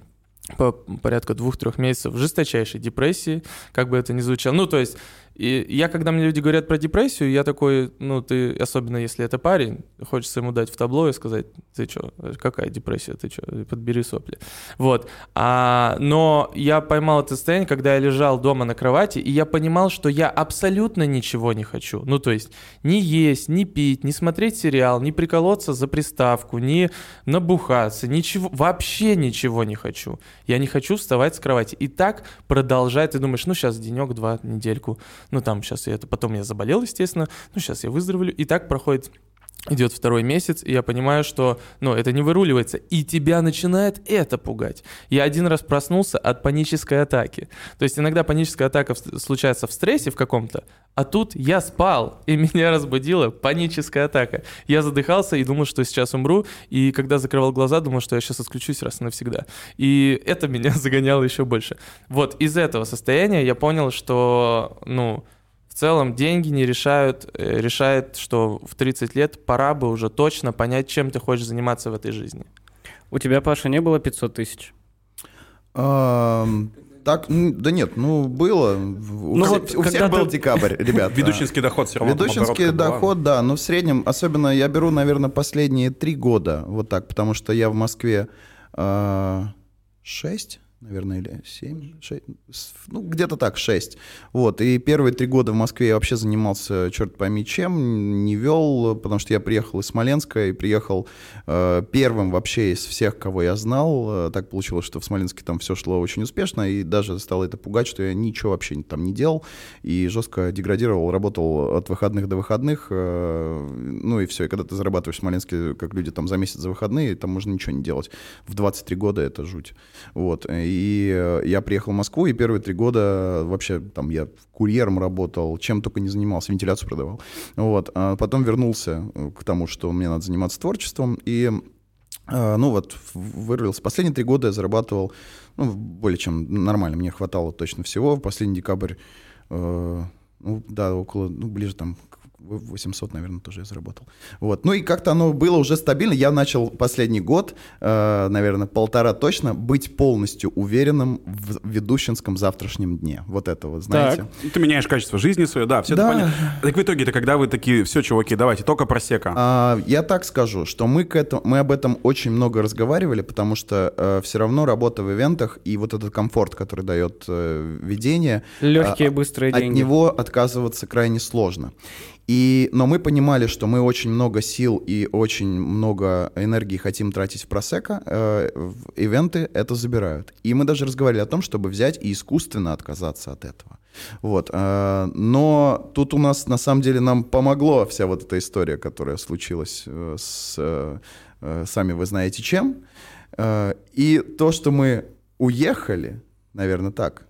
[SPEAKER 4] по порядка двух-трех месяцев жесточайшей депрессии, как бы это ни звучало. Ну, то есть, и я, когда мне люди говорят про депрессию, я такой, ну, ты, особенно если это парень, хочется ему дать в табло и сказать, ты что, какая депрессия, ты что, подбери сопли. Вот. А, но я поймал это состояние, когда я лежал дома на кровати, и я понимал, что я абсолютно ничего не хочу. Ну, то есть, ни есть, ни пить, ни смотреть сериал, ни приколоться за приставку, ни набухаться, ничего, вообще ничего не хочу. Я не хочу вставать с кровати. И так продолжает, ты думаешь, ну, сейчас денек-два, недельку, ну, там, сейчас я это, потом я заболел, естественно, ну, сейчас я выздоровлю. И так проходит Идет второй месяц, и я понимаю, что ну, это не выруливается, и тебя начинает это пугать. Я один раз проснулся от панической атаки. То есть иногда паническая атака в- случается в стрессе в каком-то, а тут я спал, и <laughs> меня разбудила паническая атака. Я задыхался и думал, что сейчас умру, и когда закрывал глаза, думал, что я сейчас отключусь раз и навсегда. И это <laughs> меня загоняло еще больше. Вот из этого состояния я понял, что, ну, целом деньги не решают, э, решает, что в 30 лет пора бы уже точно понять, чем ты хочешь заниматься в этой жизни.
[SPEAKER 2] У тебя, Паша, не было 500 тысяч?
[SPEAKER 3] Так, да нет, ну было. У,
[SPEAKER 2] Ну
[SPEAKER 3] все-
[SPEAKER 2] вот
[SPEAKER 3] у всех
[SPEAKER 2] когда
[SPEAKER 3] был
[SPEAKER 2] ты-
[SPEAKER 3] декабрь, <laughs> ребят.
[SPEAKER 1] Ведущинский доход все равно.
[SPEAKER 3] Ведущинский
[SPEAKER 1] была.
[SPEAKER 3] доход, да, но в среднем, особенно я беру, наверное, последние три года, вот так, потому что я в Москве а, шесть, наверное, или 7, 6, ну, где-то так, 6. Вот, и первые три года в Москве я вообще занимался, черт пойми чем, не вел, потому что я приехал из Смоленска и приехал э, первым вообще из всех, кого я знал. Э, так получилось, что в Смоленске там все шло очень успешно, и даже стало это пугать, что я ничего вообще там не делал, и жестко деградировал, работал от выходных до выходных, э, ну и все, и когда ты зарабатываешь в Смоленске, как люди там за месяц за выходные, там можно ничего не делать. В 23 года это жуть. Вот, и э, я приехал в Москву, и первые три года вообще там я курьером работал, чем только не занимался, вентиляцию продавал. Вот. А потом вернулся э, к тому, что мне надо заниматься творчеством, и э, ну вот, вырвался. Последние три года я зарабатывал, ну, более чем нормально, мне хватало точно всего. В последний декабрь, э, ну, да, около, ну, ближе там 800, наверное, тоже я заработал. Вот. Ну и как-то оно было уже стабильно. Я начал последний год, э, наверное, полтора точно, быть полностью уверенным в ведущинском завтрашнем дне. Вот это вот, знаете.
[SPEAKER 1] Так, ты меняешь качество жизни свое, да, все да. это понятно. Так в итоге это когда вы такие, все, чуваки, давайте, только просека.
[SPEAKER 3] А, я так скажу, что мы, к этому, мы об этом очень много разговаривали, потому что э, все равно работа в ивентах и вот этот комфорт, который дает э, ведение...
[SPEAKER 2] Легкие, э, быстрые
[SPEAKER 3] от
[SPEAKER 2] деньги.
[SPEAKER 3] От него отказываться крайне сложно. И, но мы понимали, что мы очень много сил и очень много энергии хотим тратить в просека, э, в ивенты это забирают. И мы даже разговаривали о том, чтобы взять и искусственно отказаться от этого. Вот. Э, но тут у нас, на самом деле, нам помогло вся вот эта история, которая случилась э, с, э, сами вы знаете чем. Э, и то, что мы уехали, наверное, так,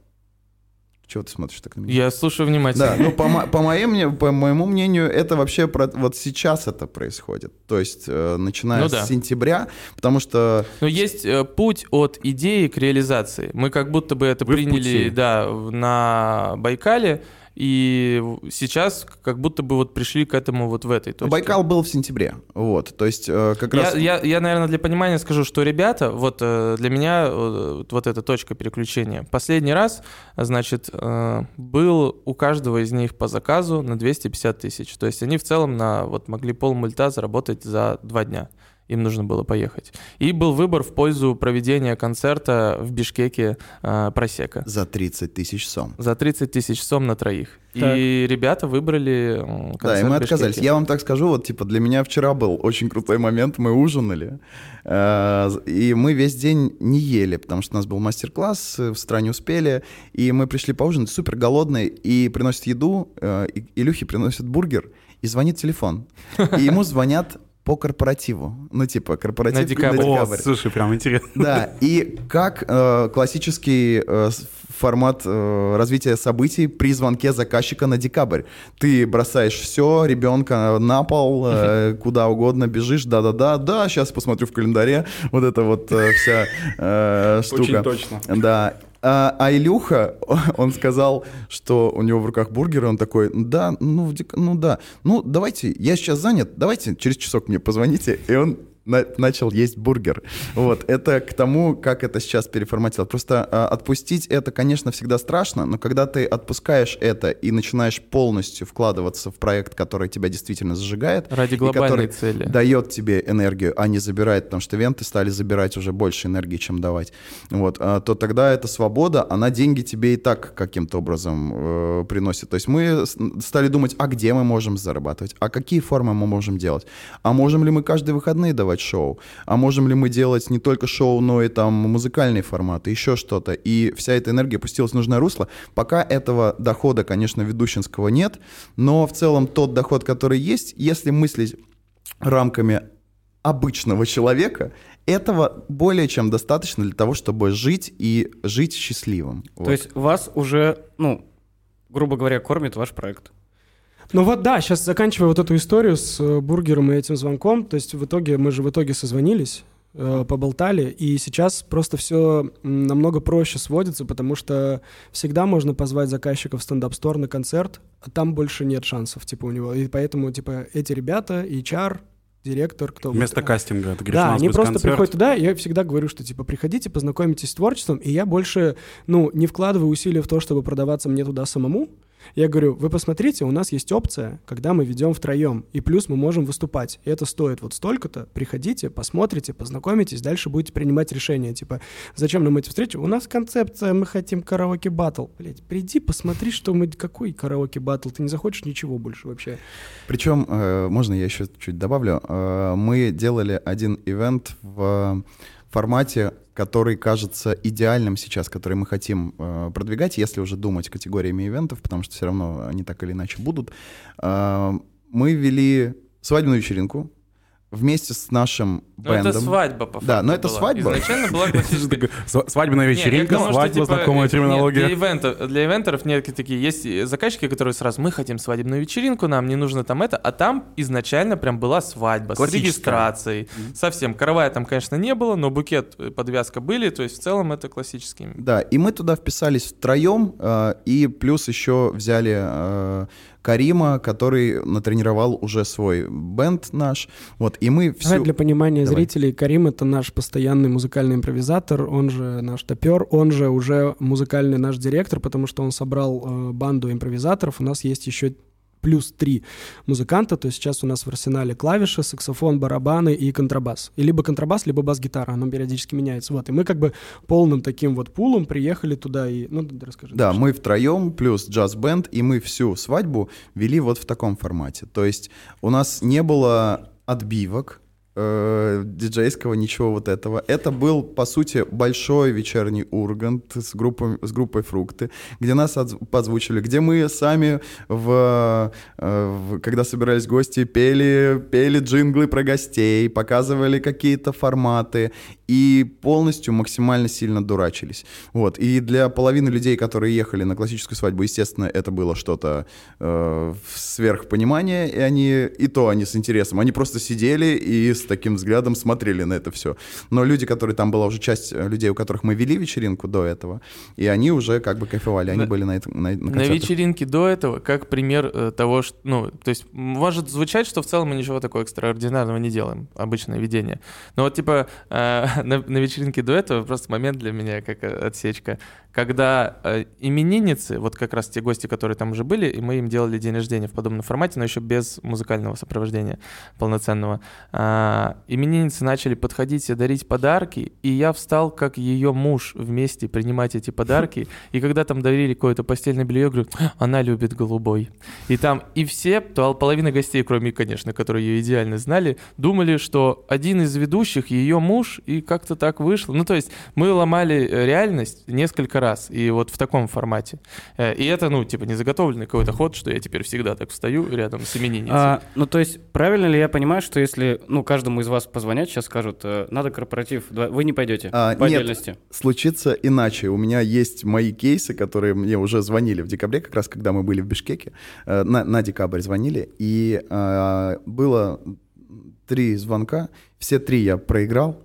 [SPEAKER 3] чего ты смотришь так на меня?
[SPEAKER 4] Я слушаю внимательно.
[SPEAKER 3] Да, ну по, по, моему, по моему мнению, это вообще про, вот сейчас это происходит. То есть э, начиная ну, да. с сентября, потому что...
[SPEAKER 4] Но есть э, путь от идеи к реализации. Мы как будто бы это Вы приняли да, на Байкале, и сейчас как будто бы вот пришли к этому вот в этой точке.
[SPEAKER 3] Байкал был в сентябре, вот, то есть э, как
[SPEAKER 4] я,
[SPEAKER 3] раз...
[SPEAKER 4] Я, я, наверное, для понимания скажу, что ребята, вот э, для меня э, вот эта точка переключения. Последний раз, значит, э, был у каждого из них по заказу на 250 тысяч. То есть они в целом на, вот могли пол мульта заработать за два дня им нужно было поехать. И был выбор в пользу проведения концерта в Бишкеке э, Просека.
[SPEAKER 3] За 30 тысяч сом.
[SPEAKER 4] За 30 тысяч сом на троих. Так. И ребята выбрали
[SPEAKER 3] концерт Да, и мы отказались. Я вам так скажу, вот типа для меня вчера был очень крутой момент, мы ужинали, э, и мы весь день не ели, потому что у нас был мастер-класс, э, в стране успели, и мы пришли поужинать, супер голодные, и приносят еду, э, и Илюхе приносят бургер, и звонит телефон. <laughs> И ему звонят по корпоративу. Ну, типа, корпоратив
[SPEAKER 1] на декабрь. На декабрь. О, слушай, прям интересно.
[SPEAKER 3] Да, и как э, классический э, формат э, развития событий при звонке заказчика на декабрь. Ты бросаешь все, ребенка на пол, э, <laughs> куда угодно бежишь, да-да-да, да, сейчас посмотрю в календаре, вот это вот э, вся э, штука.
[SPEAKER 1] Очень точно.
[SPEAKER 3] Да, а, а Илюха, <laughs> он сказал, что у него в руках бургер, он такой, да, ну, ну да, ну давайте, я сейчас занят, давайте через часок мне позвоните, и он на, начал есть бургер. Вот, это к тому, как это сейчас переформатировать. Просто а, отпустить это, конечно, всегда страшно, но когда ты отпускаешь это и начинаешь полностью вкладываться в проект, который тебя действительно зажигает,
[SPEAKER 4] ради глобальной цели,
[SPEAKER 3] дает тебе энергию, а не забирает, потому что венты стали забирать уже больше энергии, чем давать. Вот, а, то тогда эта свобода, она деньги тебе и так каким-то образом э, приносит. То есть мы стали думать, а где мы можем зарабатывать, а какие формы мы можем делать, а можем ли мы каждые выходные давать делать шоу? А можем ли мы делать не только шоу, но и там музыкальные форматы, еще что-то? И вся эта энергия пустилась в нужное русло. Пока этого дохода, конечно, ведущинского нет, но в целом тот доход, который есть, если мыслить рамками обычного человека, этого более чем достаточно для того, чтобы жить и жить счастливым.
[SPEAKER 2] То вот. есть вас уже, ну, грубо говоря, кормит ваш проект?
[SPEAKER 5] Ну вот да, сейчас заканчивая вот эту историю с э, бургером и этим звонком, то есть в итоге мы же в итоге созвонились, э, поболтали, и сейчас просто все намного проще сводится, потому что всегда можно позвать заказчика в стендап-стор на концерт, а там больше нет шансов, типа, у него. И поэтому, типа, эти ребята, HR, директор, кто...
[SPEAKER 1] Вместо вот, кастинга,
[SPEAKER 5] ты говоришь, Да, они просто концерт. приходят туда, я всегда говорю, что, типа, приходите, познакомитесь с творчеством, и я больше, ну, не вкладываю усилия в то, чтобы продаваться мне туда самому, Я говорю, вы посмотрите, у нас есть опция, когда мы ведем втроем, и плюс мы можем выступать. И это стоит вот столько-то. Приходите, посмотрите, познакомитесь, дальше будете принимать решения. Типа, зачем нам эти встречи? У нас концепция, мы хотим караоке батл. Блять, приди, посмотри, что мы... Какой караоке батл? Ты не захочешь ничего больше вообще.
[SPEAKER 3] Причем, э, можно я еще чуть добавлю? Э, мы делали один ивент в формате, который кажется идеальным сейчас, который мы хотим э, продвигать, если уже думать категориями ивентов, потому что все равно они так или иначе будут. Э, мы вели свадебную вечеринку, вместе с нашим
[SPEAKER 4] Ну,
[SPEAKER 3] бендом.
[SPEAKER 4] это свадьба, по факту,
[SPEAKER 3] Да, но это
[SPEAKER 4] была.
[SPEAKER 3] свадьба.
[SPEAKER 4] Изначально была <laughs> классическая...
[SPEAKER 1] Сва- Свадебная
[SPEAKER 4] Нет,
[SPEAKER 1] вечеринка,
[SPEAKER 4] тому, что,
[SPEAKER 1] свадьба,
[SPEAKER 4] типа,
[SPEAKER 1] знакомая
[SPEAKER 4] нет,
[SPEAKER 1] терминология.
[SPEAKER 4] для, ивентов, для ивентеров нет такие. Есть заказчики, которые сразу, мы хотим свадебную вечеринку, нам не нужно там это, а там изначально прям была свадьба с регистрацией. Совсем. Каравая там, конечно, не было, но букет, э, подвязка были, то есть в целом это классический.
[SPEAKER 3] Да, и мы туда вписались втроем, э, и плюс еще взяли э, Карима, который натренировал уже свой бенд наш. Вот, и мы
[SPEAKER 5] Давай
[SPEAKER 3] всю...
[SPEAKER 5] для понимания
[SPEAKER 3] Давай.
[SPEAKER 5] зрителей, Карим — это наш постоянный музыкальный импровизатор, он же наш топер, он же уже музыкальный наш директор, потому что он собрал э, банду импровизаторов. У нас есть еще плюс три музыканта, то есть сейчас у нас в арсенале клавиши, саксофон, барабаны и контрабас. И либо контрабас, либо бас-гитара, оно периодически меняется. Вот, и мы как бы полным таким вот пулом приехали туда и... Ну, расскажи.
[SPEAKER 3] Да,
[SPEAKER 5] дальше.
[SPEAKER 3] мы втроем плюс джаз-бенд, и мы всю свадьбу вели вот в таком формате. То есть у нас не было отбивок, э, диджейского, ничего вот этого. Это был, по сути, большой вечерний ургант с группой, с группой «Фрукты», где нас позвучили, где мы сами, в, э, в- когда собирались гости, пели, пели джинглы про гостей, показывали какие-то форматы и полностью максимально сильно дурачились. Вот. И для половины людей, которые ехали на классическую свадьбу, естественно, это было что-то э, сверхпонимание, и они, и то они с интересом, они просто сидели и таким взглядом смотрели на это все. Но люди, которые там была уже часть э, людей, у которых мы вели вечеринку до этого, и они уже как бы кайфовали, они
[SPEAKER 4] На-
[SPEAKER 3] были на, этом, на, на
[SPEAKER 4] На вечеринке до этого, как пример э, того, что, ну, то есть может звучать, что в целом мы ничего такого экстраординарного не делаем, обычное ведение. Но вот типа э, <laughs> на, на вечеринке до этого просто момент для меня как э, отсечка, когда э, именинницы, вот как раз те гости, которые там уже были, и мы им делали день рождения в подобном формате, но еще без музыкального сопровождения полноценного. А, именинницы начали подходить и дарить подарки, и я встал как ее муж вместе принимать эти подарки, <laughs> и когда там дарили какое-то постельное белье, я говорю, она любит голубой. И там и все, пол- половина гостей, кроме, конечно, которые ее идеально знали, думали, что один из ведущих ее муж, и как-то так вышло. Ну, то есть мы ломали э, реальность несколько раз, и вот в таком формате. Э, И это, ну, типа, не заготовленный какой-то ход, что я теперь всегда так встаю рядом с именинницей.
[SPEAKER 2] А, ну, то есть, правильно ли я понимаю, что если, ну, каждому из вас позвонят, сейчас скажут, э, надо корпоратив, вы не пойдете
[SPEAKER 3] А,
[SPEAKER 2] по
[SPEAKER 3] нет.
[SPEAKER 2] отдельности?
[SPEAKER 3] случится иначе. У меня есть мои кейсы, которые мне уже звонили в декабре, как раз когда мы были в Бишкеке. Э, На, на декабрь звонили. И э, было три звонка. Все три я проиграл.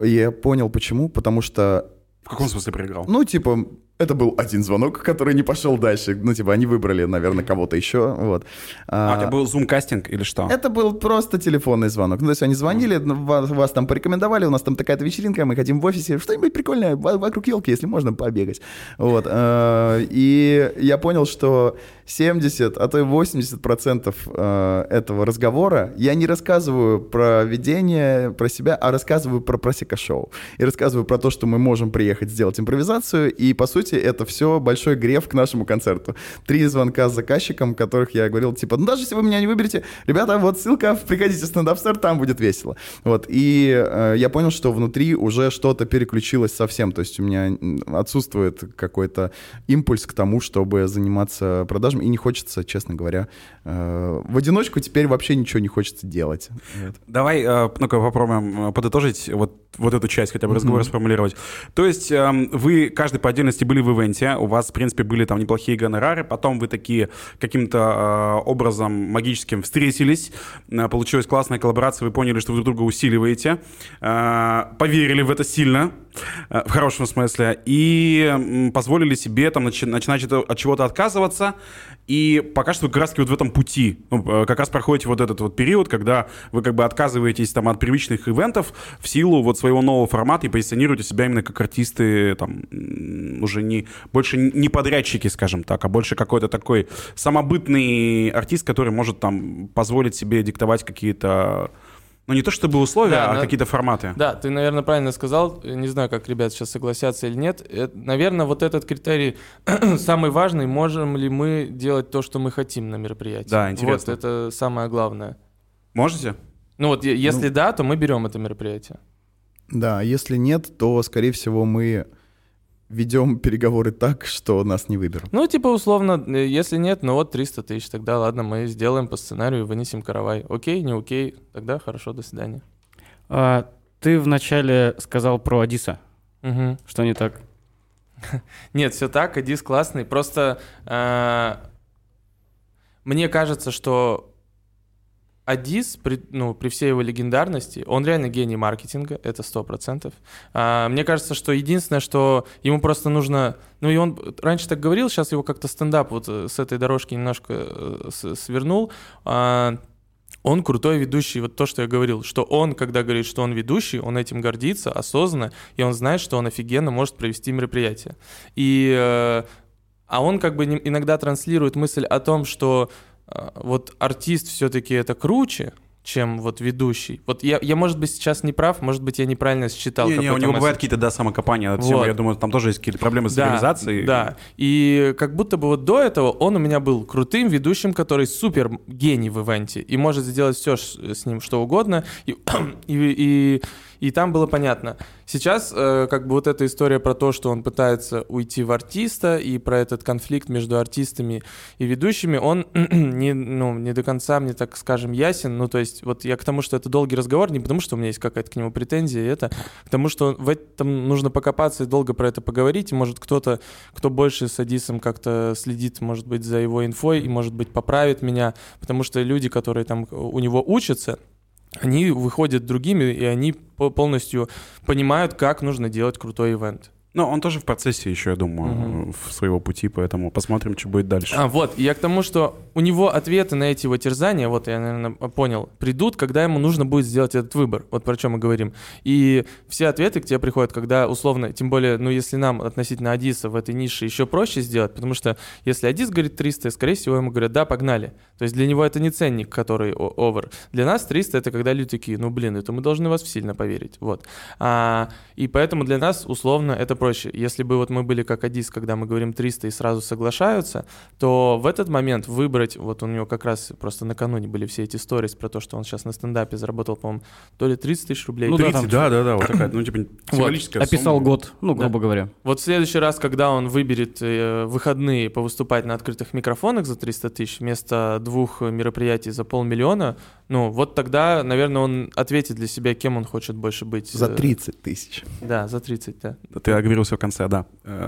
[SPEAKER 3] И я понял, почему. Потому что,
[SPEAKER 1] В каком смысле проиграл?
[SPEAKER 3] ну, типа, это был один звонок, который не пошел дальше. Ну, типа, они выбрали, наверное, кого-то еще. Вот.
[SPEAKER 1] А,
[SPEAKER 3] А,
[SPEAKER 1] тебя был зум-кастинг или что?
[SPEAKER 3] это был просто телефонный звонок. Ну, то есть они звонили, ну, вас, вас там порекомендовали, у нас там такая-то вечеринка, мы хотим в офисе что-нибудь прикольное во- вокруг елки, если можно, побегать. Вот. э, И я понял, что 70, а то и 80 процентов э, этого разговора я не рассказываю про ведение, про себя, а рассказываю про просека-шоу. И рассказываю про то, что мы можем приехать сделать импровизацию, и, по сути, это все большой греф к нашему концерту. Три звонка с заказчиком, которых я говорил, типа, ну даже если вы меня не выберете, ребята, вот ссылка, приходите в стендап-стар, там будет весело. Вот, и э, я понял, что внутри уже что-то переключилось совсем, то есть у меня отсутствует какой-то импульс к тому, чтобы заниматься продажами, и не хочется, честно говоря, э, в одиночку теперь вообще ничего не хочется делать. Вот.
[SPEAKER 1] Давай э, ну-ка попробуем э, подытожить вот, вот эту часть хотя бы разговора сформулировать. То есть эм, вы каждый по отдельности были в ивенте, у вас, в принципе, были там неплохие гонорары, потом вы такие каким-то э, образом магическим встретились, э, получилась классная коллаборация, вы поняли, что вы друг друга усиливаете, э, поверили в это сильно, э, в хорошем смысле, и позволили себе там начи- начинать от чего-то отказываться, и пока что вы как раз вот в этом пути, ну, э, как раз проходите вот этот вот период, когда вы как бы отказываетесь там от привычных ивентов в силу вот своего нового формата и позиционируете себя именно как артисты там уже не, больше не подрядчики, скажем так, а больше какой-то такой самобытный артист, который может там позволить себе диктовать какие-то ну, не то чтобы условия,
[SPEAKER 4] Да,
[SPEAKER 1] а
[SPEAKER 4] на-
[SPEAKER 1] какие-то форматы.
[SPEAKER 4] Да, ты, наверное, правильно сказал. Не знаю, как ребят сейчас согласятся или нет. Это, наверное, вот этот критерий <clears throat> самый важный. Можем ли мы делать то, что мы хотим на мероприятии?
[SPEAKER 1] Да, интересно.
[SPEAKER 4] Вот это самое главное.
[SPEAKER 1] Можете?
[SPEAKER 4] Ну вот, если да, то мы берем это мероприятие.
[SPEAKER 3] Да, если нет, то, скорее всего, мы ведем переговоры так, что нас не выберут.
[SPEAKER 4] Ну, типа, условно, э, если нет, ну вот 300 тысяч, тогда ладно, мы сделаем по сценарию, вынесем каравай. Окей, не окей, тогда хорошо, до свидания.
[SPEAKER 2] А, ты вначале сказал про Адиса.
[SPEAKER 4] Мгм.
[SPEAKER 2] Что не так? <laughs>
[SPEAKER 4] Нет, все так, Адис классный. Просто э, мне кажется, что Адис, при, ну, при всей его легендарности, он реально гений маркетинга, это сто процентов. А, Мне кажется, что единственное, что ему просто нужно... Ну и он раньше так говорил, сейчас его как-то стендап вот э, с этой дорожки немножко э, свернул. А, Он крутой ведущий, вот то, что я говорил, что он, когда говорит, что он ведущий, он этим гордится осознанно, и он знает, что он офигенно может провести мероприятие. И, э, а он как бы иногда транслирует мысль о том, что вот артист все-таки это круче, чем вот ведущий. Вот я, я, может быть, сейчас не прав, может быть, я неправильно считал.
[SPEAKER 1] Не, не, у него
[SPEAKER 4] месседж.
[SPEAKER 1] бывают какие-то, да, самокопания. эту тему.
[SPEAKER 4] Вот.
[SPEAKER 1] Я думаю, там тоже есть какие-то проблемы с
[SPEAKER 4] Да. Да, и как будто бы вот до этого он у меня был крутым ведущим, который супер гений в ивенте и может сделать все с ним что угодно, и, <clears throat> и, и, и там было понятно. Сейчас э, как бы вот эта история про то, что он пытается уйти в артиста, и про этот конфликт между артистами и ведущими, он <clears throat> не, ну, не до конца мне, так скажем, ясен. Ну, то есть вот я к тому, что это долгий разговор, не потому, что у меня есть какая-то к нему претензия, это к тому, что в этом нужно покопаться и долго про это поговорить, и может кто-то, кто больше с Адисом как-то следит, может быть, за его инфой, и, может быть, поправит меня, потому что люди, которые там у него учатся, они выходят другими, и они по- полностью понимают, как нужно делать крутой ивент.
[SPEAKER 1] Ну, он тоже в процессе еще, я думаю, в своего пути, поэтому посмотрим, что будет дальше.
[SPEAKER 4] А, вот, я к тому, что у него ответы на эти его терзания, вот я, наверное, понял, придут, когда ему нужно будет сделать этот выбор, вот про чем мы говорим. И все ответы к тебе приходят, когда условно, тем более, ну, если нам относительно Адиса в этой нише еще проще сделать, потому что если Адис говорит 300, скорее всего, ему говорят, да, погнали. То есть для него это не ценник, который о- over. Для нас 300 это когда люди такие, ну, блин, это мы должны вас сильно поверить, вот. А, и поэтому для нас, условно, это проще. Если бы вот мы были как Адис, когда мы говорим 300 и сразу соглашаются, то в этот момент выбрать, вот у него как раз просто накануне были все эти сторис про то, что он сейчас на стендапе заработал, по-моему, то ли 30 тысяч рублей.
[SPEAKER 2] Ну да,
[SPEAKER 1] 30,
[SPEAKER 2] там-
[SPEAKER 1] да, да, да, вот такая, ну, типа, символическая
[SPEAKER 2] Описал
[SPEAKER 1] сумма.
[SPEAKER 2] год, ну,
[SPEAKER 4] Да.
[SPEAKER 2] грубо говоря.
[SPEAKER 4] Вот в следующий раз, когда он выберет э, выходные повыступать на открытых микрофонах за 300 тысяч вместо двух мероприятий за полмиллиона, ну вот тогда, наверное, он ответит для себя, кем он хочет больше быть.
[SPEAKER 3] За
[SPEAKER 4] Э,
[SPEAKER 3] 30 тысяч.
[SPEAKER 4] Да, за 30, да.
[SPEAKER 1] Ты оговорился в конце, да.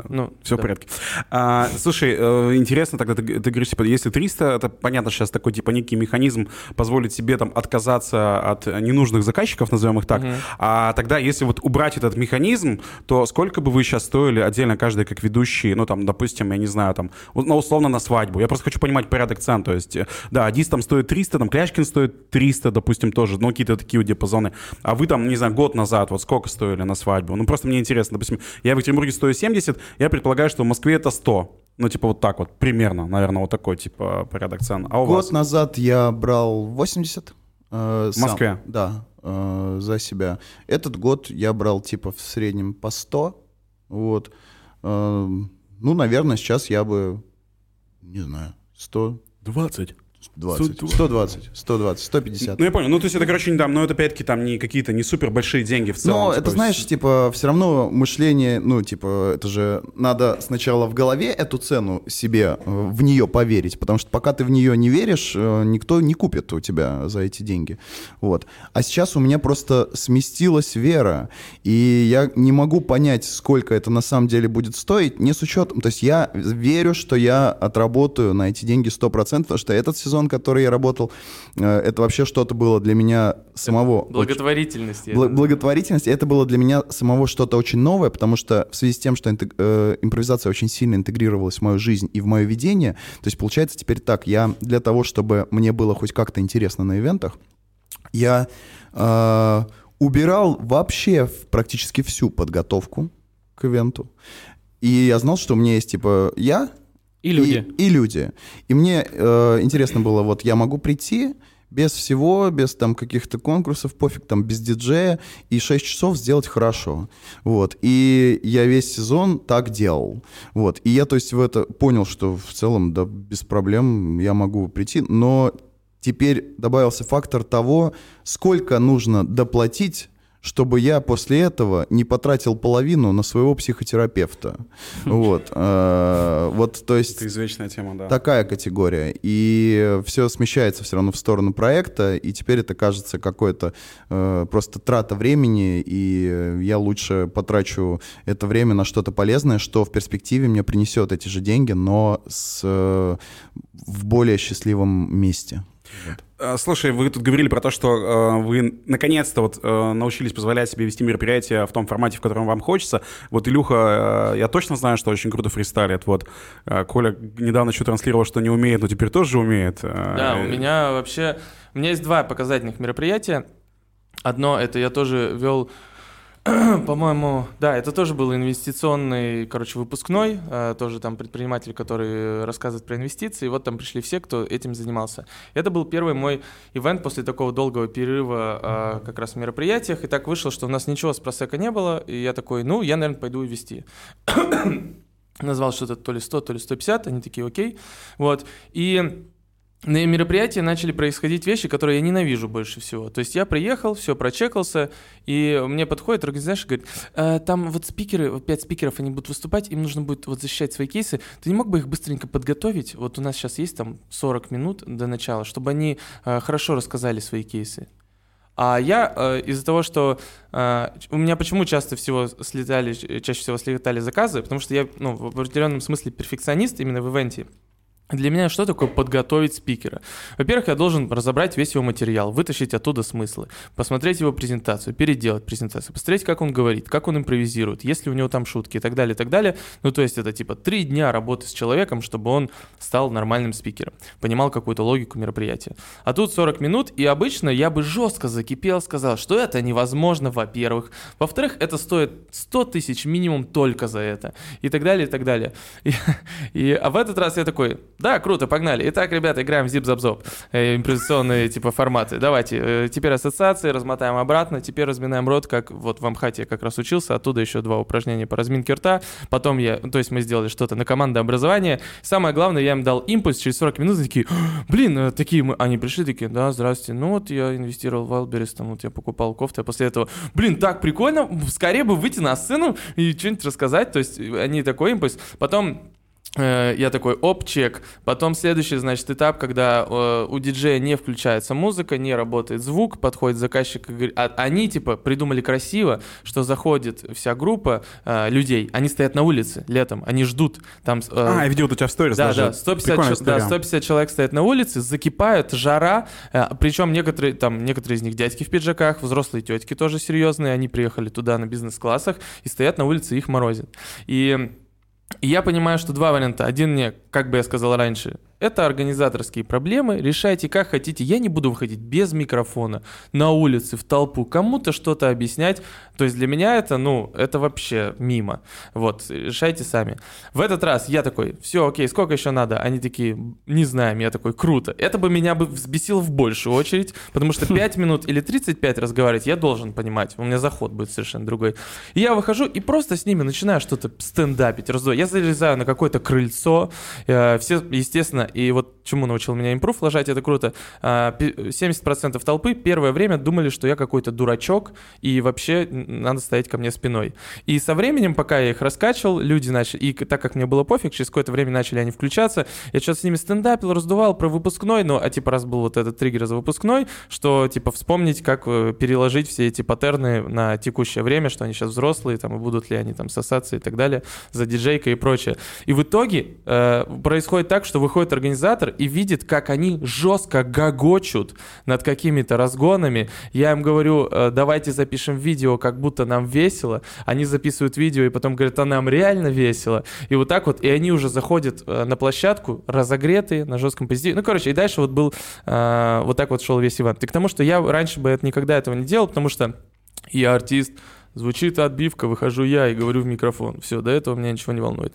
[SPEAKER 4] Ну,
[SPEAKER 1] Все
[SPEAKER 4] да.
[SPEAKER 1] в порядке. А, слушай, э, интересно тогда, ты, ты говоришь, типа, если 300, это понятно, сейчас такой, типа, некий механизм позволит себе там отказаться от ненужных заказчиков, назовем их так.
[SPEAKER 4] Мгм.
[SPEAKER 1] А тогда, если вот убрать этот механизм, то сколько бы вы сейчас стоили отдельно каждый как ведущий, ну, там, допустим, я не знаю, там, ну, условно на свадьбу. Я просто хочу понимать порядок цен, то есть, э, да, Адис там стоит 300, там, Кляшкин стоит 300, допустим, тоже, ну, какие-то такие вот диапазоны. А вы там, не знаю, год назад, вот сколько стоили на свадьбу? Ну, просто мне интересно, допустим, я в Екатеринбурге стою 70, я предполагаю, что в Москве это 100. Ну, типа вот так вот, примерно, наверное, вот такой, типа, порядок цен. А у
[SPEAKER 3] Год
[SPEAKER 1] вас?
[SPEAKER 3] назад я брал 80. э,
[SPEAKER 1] В Москве?
[SPEAKER 3] Да, э, за себя. Этот год я брал типа в среднем по 100. Вот. Э, ну, наверное, сейчас я бы, не знаю, 100,
[SPEAKER 1] 20.
[SPEAKER 3] 20, 120, 120, 150.
[SPEAKER 1] Ну, я понял. Ну, то есть это, короче, не там, ну, это опять-таки там не какие-то не супер большие деньги в целом.
[SPEAKER 3] Но
[SPEAKER 1] типа,
[SPEAKER 3] это, знаешь, типа, все равно мышление, ну, типа, это же надо сначала в голове эту цену себе, э, в нее поверить, потому что пока ты в нее не веришь, э, никто не купит у тебя за эти деньги. Вот. А сейчас у меня просто сместилась вера, и я не могу понять, сколько это на самом деле будет стоить, не с учетом, то есть я верю, что я отработаю на эти деньги 100%, потому что этот сезон, который я работал, э, это вообще что-то было для меня самого. очень-
[SPEAKER 4] Благотворительность.
[SPEAKER 3] Бла-
[SPEAKER 4] это-
[SPEAKER 3] благотворительность, это было для меня самого что-то очень новое, потому что в связи с тем, что интег- э, импровизация очень сильно интегрировалась в мою жизнь и в мое видение, то есть получается теперь так, я для того, чтобы мне было хоть как-то интересно на ивентах, я э, убирал вообще практически всю подготовку к ивенту. И я знал, что у меня есть, типа, я
[SPEAKER 2] И люди.
[SPEAKER 3] И, и люди. И мне э, интересно было, вот я могу прийти без всего, без там каких-то конкурсов, пофиг, там, без диджея, и 6 часов сделать хорошо. Вот. И я весь сезон так делал. Вот. И я, то есть, в это понял, что в целом, да, без проблем я могу прийти, но теперь добавился фактор того, сколько нужно доплатить чтобы я после этого не потратил половину на своего психотерапевта. <laughs> Вот. э, Вот, то есть...
[SPEAKER 1] Это извечная тема, да.
[SPEAKER 3] Такая категория. И все смещается все равно в сторону проекта, и теперь это кажется какой-то э, просто трата времени, и я лучше потрачу это время на что-то полезное, что в перспективе мне принесет эти же деньги, но с, э, в более счастливом месте.
[SPEAKER 1] А, Слушай, вы тут говорили про то, что э, вы наконец-то вот э, научились позволять себе вести мероприятия в том формате, в котором вам хочется. Вот Илюха, э, я точно знаю, что очень круто фристайлит. Вот э, Коля недавно еще транслировал, что не умеет, но теперь тоже умеет. Э,
[SPEAKER 4] Да, у меня вообще... У меня есть два показательных мероприятия. Одно, это я тоже вел, <clears throat> по-моему, да, это тоже был инвестиционный, короче, выпускной, э, тоже там предприниматель, который рассказывает про инвестиции, и вот там пришли все, кто этим занимался. Это был первый мой ивент после такого долгого перерыва э, как раз в мероприятиях, и так вышло, что у нас ничего с просека не было, и я такой, ну, я, наверное, пойду и вести. <clears throat> Назвал что-то то ли 100, то ли 150, они такие, окей, вот, и на мероприятии начали происходить вещи, которые я ненавижу больше всего. То есть я приехал, все прочекался, и мне подходит организатор и говорит, «Э, там вот спикеры, вот пять спикеров, они будут выступать, им нужно будет вот защищать свои кейсы. Ты не мог бы их быстренько подготовить? Вот у нас сейчас есть там 40 минут до начала, чтобы они э, хорошо рассказали свои кейсы. А я э, из-за того, что э, у меня почему часто всего слетали, чаще всего слетали заказы, потому что я ну, в определенном смысле перфекционист именно в ивенте. Для меня что такое подготовить спикера? Во-первых, я должен разобрать весь его материал, вытащить оттуда смыслы, посмотреть его презентацию, переделать презентацию, посмотреть, как он говорит, как он импровизирует, есть ли у него там шутки и так далее, и так далее. Ну, то есть это типа три дня работы с человеком, чтобы он стал нормальным спикером, понимал какую-то логику мероприятия. А тут 40 минут, и обычно я бы жестко закипел, сказал, что это невозможно, во-первых. Во-вторых, это стоит 100 тысяч минимум только за это. И так далее, и так далее. И, и, а в этот раз я такой, да, круто, погнали. Итак, ребята, играем в зип-зап-зоп. Э, импровизационные <laughs> типа форматы. Давайте. Э, теперь ассоциации, размотаем обратно. Теперь разминаем рот, как вот в Амхате я как раз учился. Оттуда еще два упражнения по разминке рта. Потом я, то есть мы сделали что-то на командообразование. Самое главное, я им дал импульс. Через 40 минут такие, блин, э, такие мы... Они пришли такие, да, здрасте. Ну вот я инвестировал в Wildberries, там вот я покупал кофты. А после этого, блин, так прикольно, скорее бы выйти на сцену и что-нибудь рассказать. То есть они такой импульс. Потом Э, я такой, оп, чек. Потом следующий, значит, этап, когда э, у диджея не включается музыка, не работает звук, подходит заказчик и говорит, а, они, типа, придумали красиво, что заходит вся группа э, людей, они стоят на улице летом, они ждут. Там, э,
[SPEAKER 1] А, я видел у тебя в сторис
[SPEAKER 4] да,
[SPEAKER 1] даже.
[SPEAKER 4] да, 150,
[SPEAKER 1] Прикольная
[SPEAKER 4] чел- да,
[SPEAKER 1] история.
[SPEAKER 4] 150 человек стоят на улице, закипают, жара, э, причем некоторые, там, некоторые из них дядьки в пиджаках, взрослые тетки тоже серьезные, они приехали туда на бизнес-классах и стоят на улице, их морозит. И и я понимаю, что два варианта. Один мне, как бы я сказал раньше, это организаторские проблемы, решайте как хотите. Я не буду выходить без микрофона на улице, в толпу, кому-то что-то объяснять. То есть для меня это, ну, это вообще мимо. Вот, решайте сами. В этот раз я такой, все, окей, сколько еще надо? Они такие, не знаем, я такой, круто. Это бы меня бы взбесило в большую очередь, потому что <laughs> 5 минут или 35 разговаривать я должен понимать. У меня заход будет совершенно другой. И я выхожу и просто с ними начинаю что-то стендапить, раздувать. Я залезаю на какое-то крыльцо, э, все, естественно, и вот чему научил меня импрув ложать, это круто. А, пи- 70% толпы первое время думали, что я какой-то дурачок, и вообще надо стоять ко мне спиной. И со временем, пока я их раскачивал, люди начали, и так как мне было пофиг, через какое-то время начали они включаться, я что-то с ними стендапил, раздувал про выпускной, ну, а типа раз был вот этот триггер за выпускной, что типа вспомнить, как э, переложить все эти паттерны на текущее время, что они сейчас взрослые, там, и будут ли они там сосаться и так далее, за диджейкой и прочее. И в итоге э, происходит так, что выходит организатор и видит, как они жестко гогочут над какими-то разгонами. Я им говорю, э, давайте запишем видео, как будто нам весело. Они записывают видео и потом говорят, а нам реально весело. И вот так вот, и они уже заходят э, на площадку, разогретые, на жестком позитиве. Ну, короче, и дальше вот был, э, вот так вот шел весь ивент. И к тому, что я раньше бы это никогда этого не делал, потому что я артист, звучит отбивка, выхожу я и говорю в микрофон. Все, до этого меня ничего не волнует.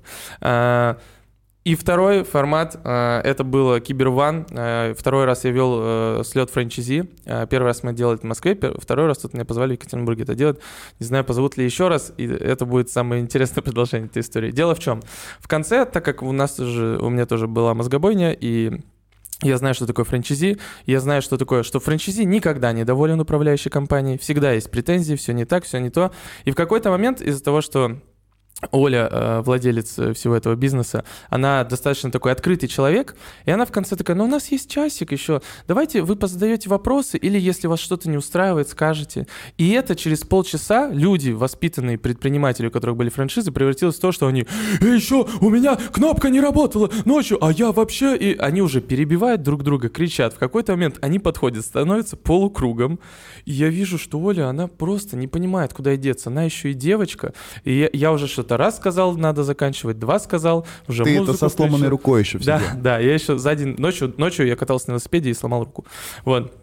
[SPEAKER 4] И второй формат, э, это было Киберван. Э, второй раз я вел э, слет франчайзи. Первый раз мы делали это в Москве, второй раз тут меня позвали в Екатеринбурге это делать. Не знаю, позовут ли еще раз, и это будет самое интересное <laughs> продолжение этой истории. Дело в чем? В конце, так как у нас тоже, у меня тоже была мозгобойня, и я знаю, что такое франчайзи, я знаю, что такое, что франчайзи никогда не доволен управляющей компанией, всегда есть претензии, все не так, все не то. И в какой-то момент из-за того, что Оля, э, владелец э, всего этого бизнеса, она достаточно такой открытый человек, и она в конце такая, ну у нас есть часик еще, давайте вы позадаете вопросы, или если вас что-то не устраивает, скажете. И это через полчаса люди, воспитанные предприниматели, у которых были франшизы, превратилось в то, что они, «Э, еще у меня кнопка не работала ночью, а я вообще... И они уже перебивают друг друга, кричат. В какой-то момент они подходят, становятся полукругом, и я вижу, что Оля, она просто не понимает, куда деться. Она еще и девочка, и я, я уже что-то раз сказал, надо заканчивать, два сказал, уже
[SPEAKER 3] Ты это со сломанной
[SPEAKER 4] включил.
[SPEAKER 3] рукой еще в
[SPEAKER 4] Да, да, я еще за день, ночью, ночью я катался на велосипеде и сломал руку. Вот.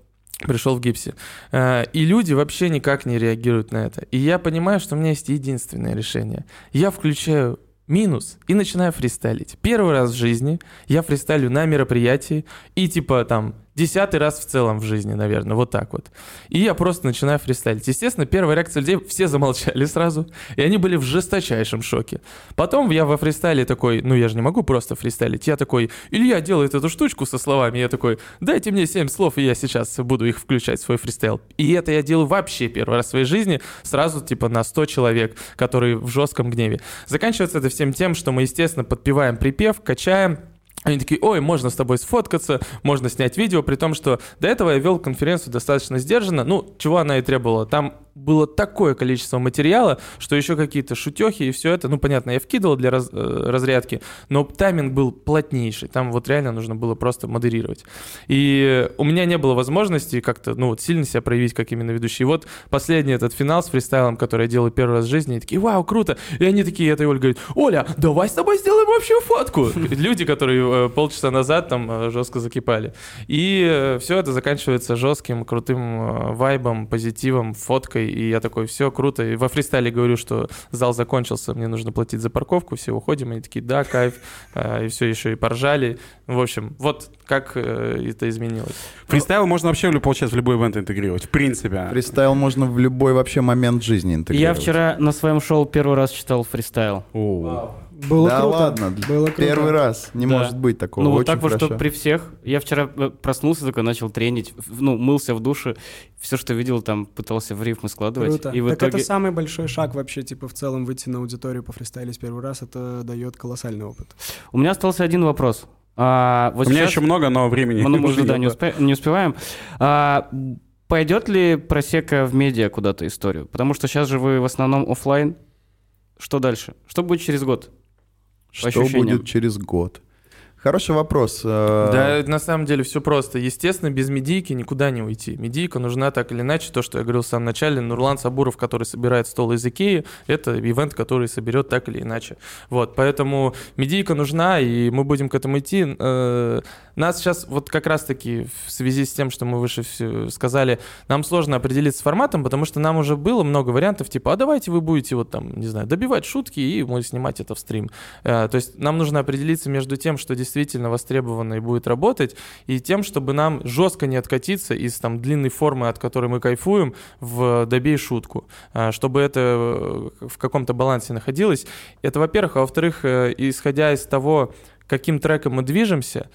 [SPEAKER 4] Пришел в гипсе. Э, И люди вообще никак не реагируют на это. И я понимаю, что у меня есть единственное решение. Я включаю минус и начинаю фристайлить. Первый раз в жизни я фристайлю на мероприятии и типа там десятый раз в целом в жизни, наверное, вот так вот. И я просто начинаю фристайлить. Естественно, первая реакция людей, все замолчали сразу, и они были в жесточайшем шоке. Потом я во фристайле такой, ну я же не могу просто фристайлить, я такой, Илья делает эту штучку со словами, я такой, дайте мне 7 слов, и я сейчас буду их включать в свой фристайл. И это я делаю вообще первый раз в своей жизни, сразу типа на 100 человек, которые в жестком гневе. Заканчивается это всем тем, что мы, естественно, подпеваем припев, качаем, они такие, ой, можно с тобой сфоткаться, можно снять видео, при том, что до этого я вел конференцию достаточно сдержанно, ну, чего она и требовала. Там было такое количество материала, что еще какие-то шутехи и все это, ну, понятно, я вкидывал для раз, э, разрядки, но тайминг был плотнейший, там вот реально нужно было просто модерировать. И у меня не было возможности как-то, ну, вот сильно себя проявить как именно ведущий. И вот последний этот финал с фристайлом, который я делаю первый раз в жизни, и такие, вау, круто. И они такие, это Оля говорит, Оля, давай с тобой сделаем общую фотку. <laughs> Люди, которые э, полчаса назад там э, жестко закипали. И все это заканчивается жестким, крутым вайбом, позитивом, фоткой. И я такой, все круто. И во фристайле говорю, что зал закончился, мне нужно платить за парковку, все уходим. Они такие, да, кайф. Э, И все еще и поржали. В общем, вот как э, это изменилось.
[SPEAKER 1] Фристайл можно вообще, получается, в любой ивент интегрировать, в принципе.
[SPEAKER 3] Фристайл можно в любой вообще момент жизни
[SPEAKER 2] Я
[SPEAKER 3] интегрировать.
[SPEAKER 2] вчера на своем шоу первый раз читал фристайл.
[SPEAKER 1] О.
[SPEAKER 5] Было
[SPEAKER 3] да
[SPEAKER 5] круто.
[SPEAKER 3] ладно,
[SPEAKER 5] Было круто.
[SPEAKER 3] первый раз. Не
[SPEAKER 2] Да.
[SPEAKER 3] может быть такого.
[SPEAKER 2] ну вот
[SPEAKER 3] Очень
[SPEAKER 2] так вот,
[SPEAKER 3] хорошо.
[SPEAKER 2] что при всех. Я вчера э, проснулся такой, начал тренить, ну, мылся в душе. Все, что видел, там пытался в рифмы складывать.
[SPEAKER 5] Круто.
[SPEAKER 2] И в
[SPEAKER 5] так
[SPEAKER 2] итоге...
[SPEAKER 5] это самый большой шаг вообще, типа, в целом выйти на аудиторию по фристайлить первый раз, это дает колоссальный опыт.
[SPEAKER 2] У меня остался один вопрос. А, вот
[SPEAKER 1] У меня еще много, но времени.
[SPEAKER 2] Мы <laughs> уже, да, не, успе- не успеваем. А, пойдет ли просека в медиа куда-то историю? Потому что сейчас же вы в основном оффлайн. Что дальше? Что будет через год?
[SPEAKER 3] Что
[SPEAKER 2] ощущениям.
[SPEAKER 3] будет через год? Хороший вопрос. Э,
[SPEAKER 4] Да, на самом деле все просто. Естественно, без медийки никуда не уйти. Медийка нужна так или иначе. То, что я говорил в самом начале, Нурлан Сабуров, который собирает стол из Икеи, это ивент, который соберет так или иначе. Вот, поэтому медийка нужна, и мы будем к этому идти. Э, Нас сейчас вот как раз-таки в связи с тем, что мы выше всё сказали, нам сложно определиться с форматом, потому что нам уже было много вариантов, типа, а давайте вы будете вот там, не знаю, добивать шутки, и мы снимать это в стрим. Э, То есть нам нужно определиться между тем, что действительно востребовано и будет работать, и тем, чтобы нам жестко не откатиться из там длинной формы, от которой мы кайфуем, в добей шутку, А, чтобы это э, в каком-то балансе находилось. Это, во-первых, а во-вторых, э, исходя из того, каким треком мы движемся,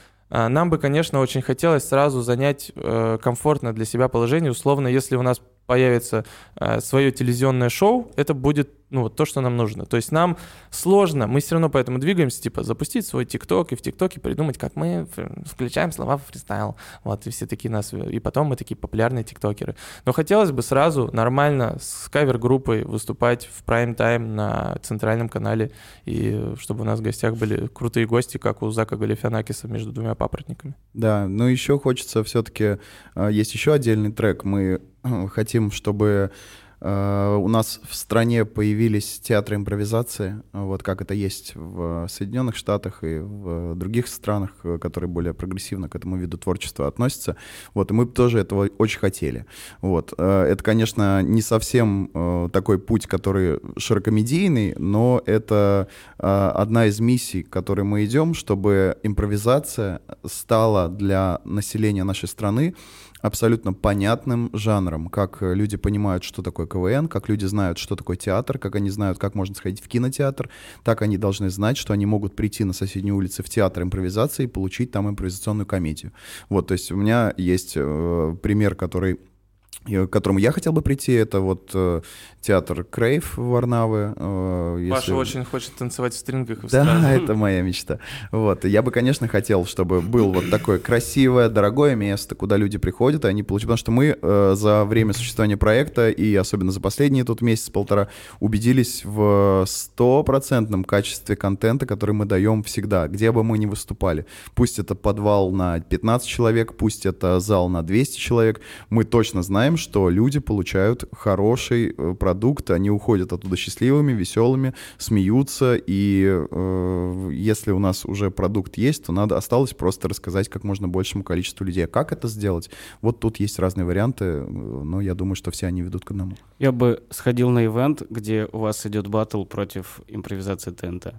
[SPEAKER 4] нам бы, конечно, очень хотелось сразу занять э, комфортное для себя положение. Условно, если у нас появится э, свое телевизионное шоу, это будет ну, вот то, что нам нужно. То есть нам сложно, мы все равно поэтому двигаемся, типа, запустить свой ТикТок и в ТикТоке придумать, как мы включаем слова в фристайл. Вот, и все такие нас... И потом мы такие популярные тиктокеры. Но хотелось бы сразу нормально с кавер-группой выступать в прайм-тайм на центральном канале, и э, чтобы у нас в гостях были крутые гости, как у Зака Галифианакиса между двумя папоротниками.
[SPEAKER 3] Да, ну еще хочется все-таки... Есть еще отдельный трек. Мы э, хотим, чтобы Э, у нас в стране появились театры импровизации, вот как это есть в Соединенных Штатах и в других странах, э, которые более прогрессивно к этому виду творчества относятся. Вот, и мы тоже этого очень хотели. Вот. Э, это, конечно, не совсем такой путь, который широкомедийный, но это одна из миссий, к которой мы идем, чтобы импровизация стала для населения нашей страны абсолютно понятным жанром, как э, люди понимают, что такое КВН, как люди знают, что такое театр, как они знают, как можно сходить в кинотеатр, так они должны знать, что они могут прийти на соседней улице в театр импровизации и получить там импровизационную комедию. Вот, то есть у меня есть э, пример, который к которому я хотел бы прийти, это вот э, театр Крейв в Варнаве.
[SPEAKER 4] Э, если... Паша очень хочет танцевать в стрингах.
[SPEAKER 3] В да, <laughs> это моя мечта. Вот, я бы, конечно, хотел, чтобы был вот такое красивое, дорогое место, куда люди приходят, и они получают, потому что мы э, за время существования проекта и особенно за последние тут месяц-полтора убедились в стопроцентном качестве контента, который мы даем всегда, где бы мы ни выступали. Пусть это подвал на 15 человек, пусть это зал на 200 человек, мы точно знаем, знаем, что люди получают хороший э, продукт, они уходят оттуда счастливыми, веселыми, смеются, и э, если у нас уже продукт есть, то надо осталось просто рассказать как можно большему количеству людей. А как это сделать? Вот тут есть разные варианты, э, но я думаю, что все они ведут к одному.
[SPEAKER 2] Я бы сходил на ивент, где у вас идет батл против импровизации ТНТ.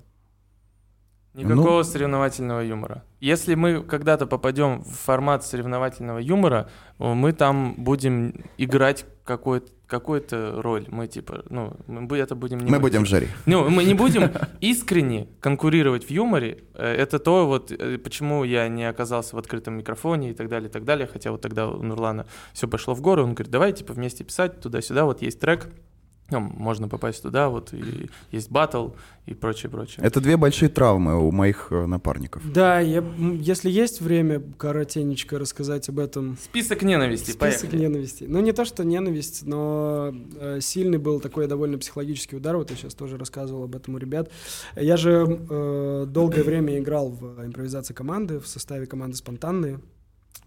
[SPEAKER 4] Никакого ну, соревновательного юмора. Если мы когда-то попадем в формат соревновательного юмора, мы там будем играть какой-то какую-то роль. Мы типа, ну, мы это будем
[SPEAKER 3] не... Мы будем в жюри.
[SPEAKER 4] Ну, мы не будем <laughs> искренне конкурировать в юморе. Э, это то, вот, э, почему я не оказался в открытом микрофоне и так далее, и так далее. Хотя вот тогда у Нурлана все пошло в гору. Он говорит, давай, типа, вместе писать туда-сюда. Вот есть трек, ну, можно попасть туда, вот и есть батл и прочее, прочее.
[SPEAKER 3] Это две большие травмы у моих э, напарников.
[SPEAKER 5] Да, я, если есть время коротенечко рассказать об этом.
[SPEAKER 4] Список ненависти,
[SPEAKER 5] Список поехали. ненависти. Ну, не то, что ненависть, но э, сильный был такой довольно психологический удар. Вот я сейчас тоже рассказывал об этом у ребят. Я же э, долгое время играл в импровизации команды, в составе команды «Спонтанные»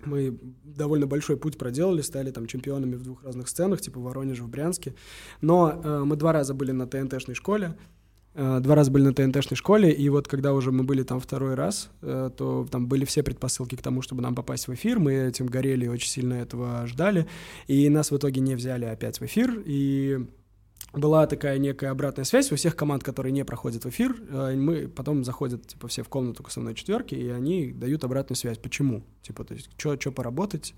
[SPEAKER 5] мы довольно большой путь проделали, стали там чемпионами в двух разных сценах, типа в Воронеже, в Брянске. Но э, мы два раза были на ТНТшной школе, э, два раза были на ТНТшной школе, и вот когда уже мы были там второй раз, э, то там были все предпосылки к тому, чтобы нам попасть в эфир, мы этим горели, очень сильно этого ждали, и нас в итоге не взяли опять в эфир, и была такая некая обратная связь у всех команд, которые не проходят в эфир. Э, мы потом заходят, типа, все в комнату к основной четверке, и они дают обратную связь. Почему? Типа, то есть, что поработать,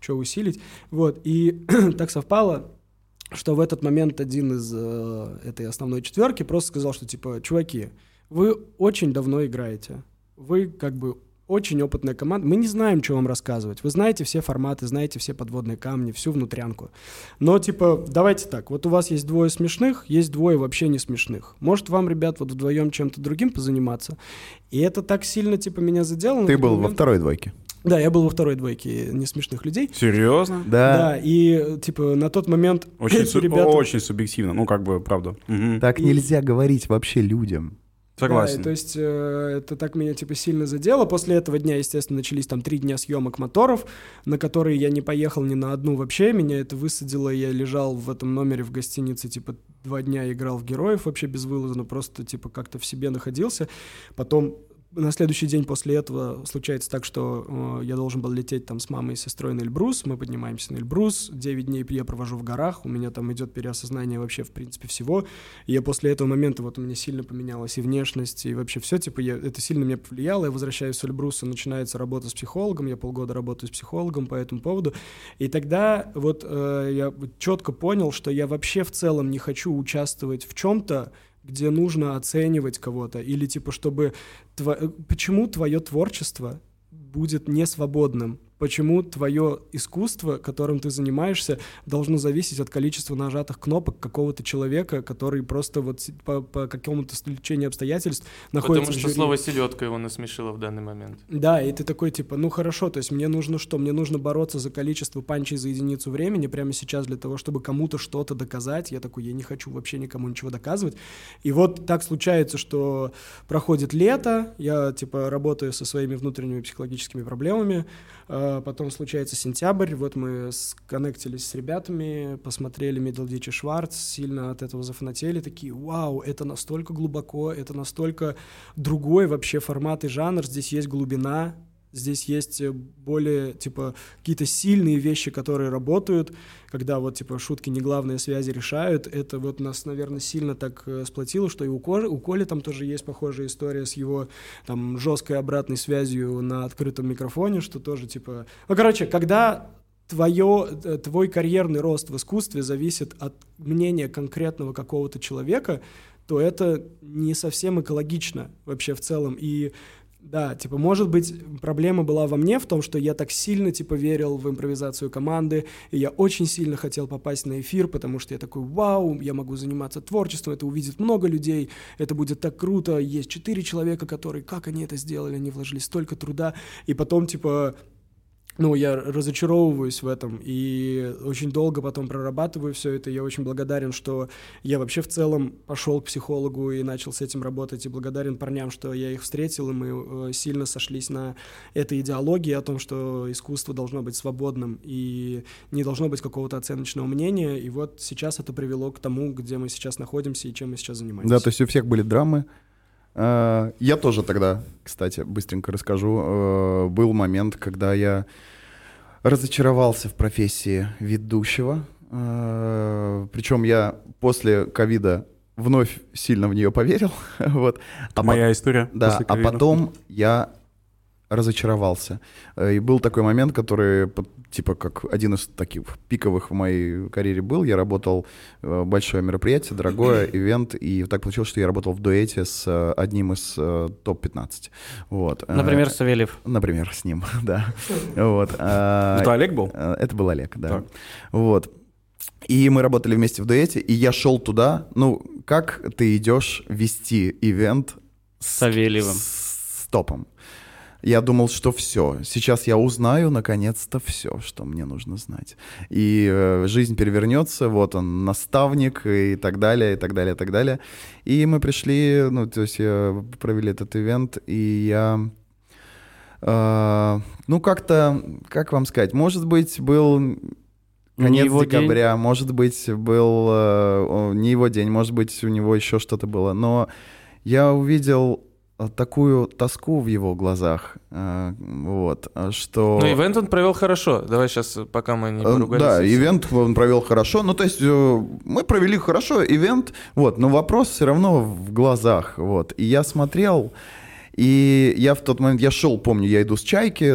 [SPEAKER 5] что усилить. Вот, и <clears throat> так совпало, что в этот момент один из э, этой основной четверки просто сказал, что, типа, чуваки, вы очень давно играете, вы как бы очень опытная команда. Мы не знаем, что вам рассказывать. Вы знаете все форматы, знаете все подводные камни, всю внутрянку. Но, типа, давайте так. Вот у вас есть двое смешных, есть двое вообще не смешных. Может, вам, ребят, вот вдвоем чем-то другим позаниматься? И это так сильно, типа, меня задело.
[SPEAKER 3] Ты был момент... во второй двойке?
[SPEAKER 5] Да, я был во второй двойке несмешных людей.
[SPEAKER 1] Серьезно?
[SPEAKER 5] Да. Да, и типа на тот момент
[SPEAKER 1] очень, су- ребята... очень субъективно, ну как бы правда.
[SPEAKER 3] Угу. Так и... нельзя говорить вообще людям.
[SPEAKER 1] Согласен.
[SPEAKER 5] Да, то есть э, это так меня типа сильно задело. После этого дня, естественно, начались там три дня съемок моторов, на которые я не поехал ни на одну вообще. Меня это высадило, я лежал в этом номере в гостинице, типа два дня играл в героев вообще безвылазно, просто типа как-то в себе находился. Потом на следующий день после этого случается так, что э, я должен был лететь там с мамой и сестрой на Эльбрус, мы поднимаемся на Эльбрус, 9 дней я провожу в горах, у меня там идет переосознание вообще в принципе всего, и я после этого момента, вот у меня сильно поменялась и внешность, и вообще все, типа, я, это сильно меня повлияло, я возвращаюсь с Эльбруса, начинается работа с психологом, я полгода работаю с психологом по этому поводу, и тогда вот э, я четко понял, что я вообще в целом не хочу участвовать в чем-то, где нужно оценивать кого-то, или типа, чтобы... Тво... Почему твое творчество будет несвободным? Почему твое искусство, которым ты занимаешься, должно зависеть от количества нажатых кнопок какого-то человека, который просто вот по, по какому-то стечению обстоятельств находится
[SPEAKER 4] Потому что слово «селедка» его насмешило в данный момент.
[SPEAKER 5] Да, и ты такой, типа, ну хорошо, то есть мне нужно что? Мне нужно бороться за количество панчей за единицу времени прямо сейчас для того, чтобы кому-то что-то доказать. Я такой, я не хочу вообще никому ничего доказывать. И вот так случается, что проходит лето, я, типа, работаю со своими внутренними психологическими проблемами, Э, Потом случается сентябрь, вот мы сконнектились с ребятами, посмотрели Middle Ditch и Шварц, сильно от этого зафанатели, такие, вау, это настолько глубоко, это настолько другой вообще формат и жанр, здесь есть глубина, здесь есть э, более, типа, какие-то сильные вещи, которые работают, когда вот, типа, шутки не главные связи решают, это вот нас, наверное, сильно так э, сплотило, что и у, Ко- у Коли там тоже есть похожая история с его там жесткой обратной связью на открытом микрофоне, что тоже, типа... Ну, короче, когда твое, э, твой карьерный рост в искусстве зависит от мнения конкретного какого-то человека, то это не совсем экологично вообще в целом. И да, типа, может быть, проблема была во мне в том, что я так сильно, типа, верил в импровизацию команды, и я очень сильно хотел попасть на эфир, потому что я такой, вау, я могу заниматься творчеством, это увидит много людей, это будет так круто, есть четыре человека, которые, как они это сделали, они вложили столько труда, и потом, типа, ну, я разочаровываюсь в этом и очень долго потом прорабатываю все это. Я очень благодарен, что я вообще в целом пошел к психологу и начал с этим работать. И благодарен парням, что я их встретил, и мы э, сильно сошлись на этой идеологии о том, что искусство должно быть свободным и не должно быть какого-то оценочного мнения. И вот сейчас это привело к тому, где мы сейчас находимся и чем мы сейчас занимаемся.
[SPEAKER 3] Да, то есть у всех были драмы. Э, Я тоже тогда, кстати, быстренько расскажу. э, Был момент, когда я разочаровался в профессии ведущего. Причем я после ковида вновь сильно в нее поверил. <laughs> вот.
[SPEAKER 1] А моя история.
[SPEAKER 3] Да, а потом я разочаровался. Э, И был такой момент, который, типа, как один из таких пиковых в моей карьере был. Я работал, э, большое мероприятие, дорогое, ивент, и так получилось, что я работал в дуэте с э, одним из э, топ-15. Вот.
[SPEAKER 2] Например, Савельев.
[SPEAKER 3] Например, с ним, <laughs> да. Вот. а,
[SPEAKER 1] Это Олег был?
[SPEAKER 3] Это был Олег, да.
[SPEAKER 1] Так.
[SPEAKER 3] Вот. И мы работали вместе в дуэте, и я шел туда. Ну, как ты идешь вести ивент
[SPEAKER 2] С Савельевым.
[SPEAKER 3] с топом? Я думал, что все. Сейчас я узнаю, наконец-то, все, что мне нужно знать. И э, жизнь перевернется, вот он, наставник и так далее, и так далее, и так далее. И мы пришли, ну, то есть э, провели этот ивент, и я... э, ну, как-то, как вам сказать, может быть, был
[SPEAKER 2] Не
[SPEAKER 3] конец
[SPEAKER 2] день.
[SPEAKER 3] декабря, может быть, был э, не его день, может быть, у него еще что-то было. Но я увидел такую тоску в его глазах, э, вот, э, что...
[SPEAKER 4] Ну, ивент он провел хорошо. Давай сейчас, пока мы не
[SPEAKER 3] Э,
[SPEAKER 4] поругались.
[SPEAKER 3] Да, ивент он провел хорошо. Ну, то есть э, мы провели хорошо ивент, вот, но вопрос все равно в глазах, вот. И я смотрел, и я в тот момент, я шел, помню, я иду с чайки,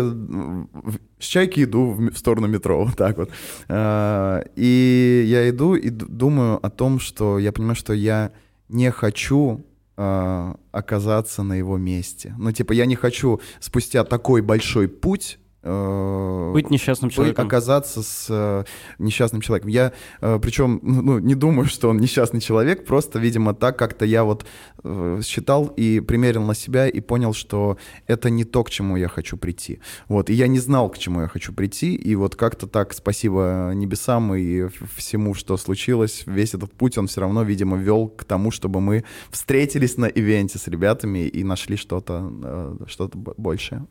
[SPEAKER 3] с чайки иду в, сторону метро, <laughs> вот так вот. Э, И я иду и думаю о том, что я понимаю, что я не хочу э, оказаться на его месте. Ну, типа, я не хочу спустя такой большой путь э,
[SPEAKER 2] Быть несчастным человеком.
[SPEAKER 3] оказаться с э, несчастным человеком. Я, э, причем, <laughs> ну, не думаю, что он несчастный человек, просто, видимо, так как-то я вот э, считал и примерил на себя и понял, что это не то, к чему я хочу прийти. Вот, и я не знал, к чему я хочу прийти, и вот как-то так, спасибо небесам и всему, что случилось, весь этот путь, он все равно, видимо, вел к тому, чтобы мы встретились на ивенте с ребятами и нашли что-то, э, что-то большее.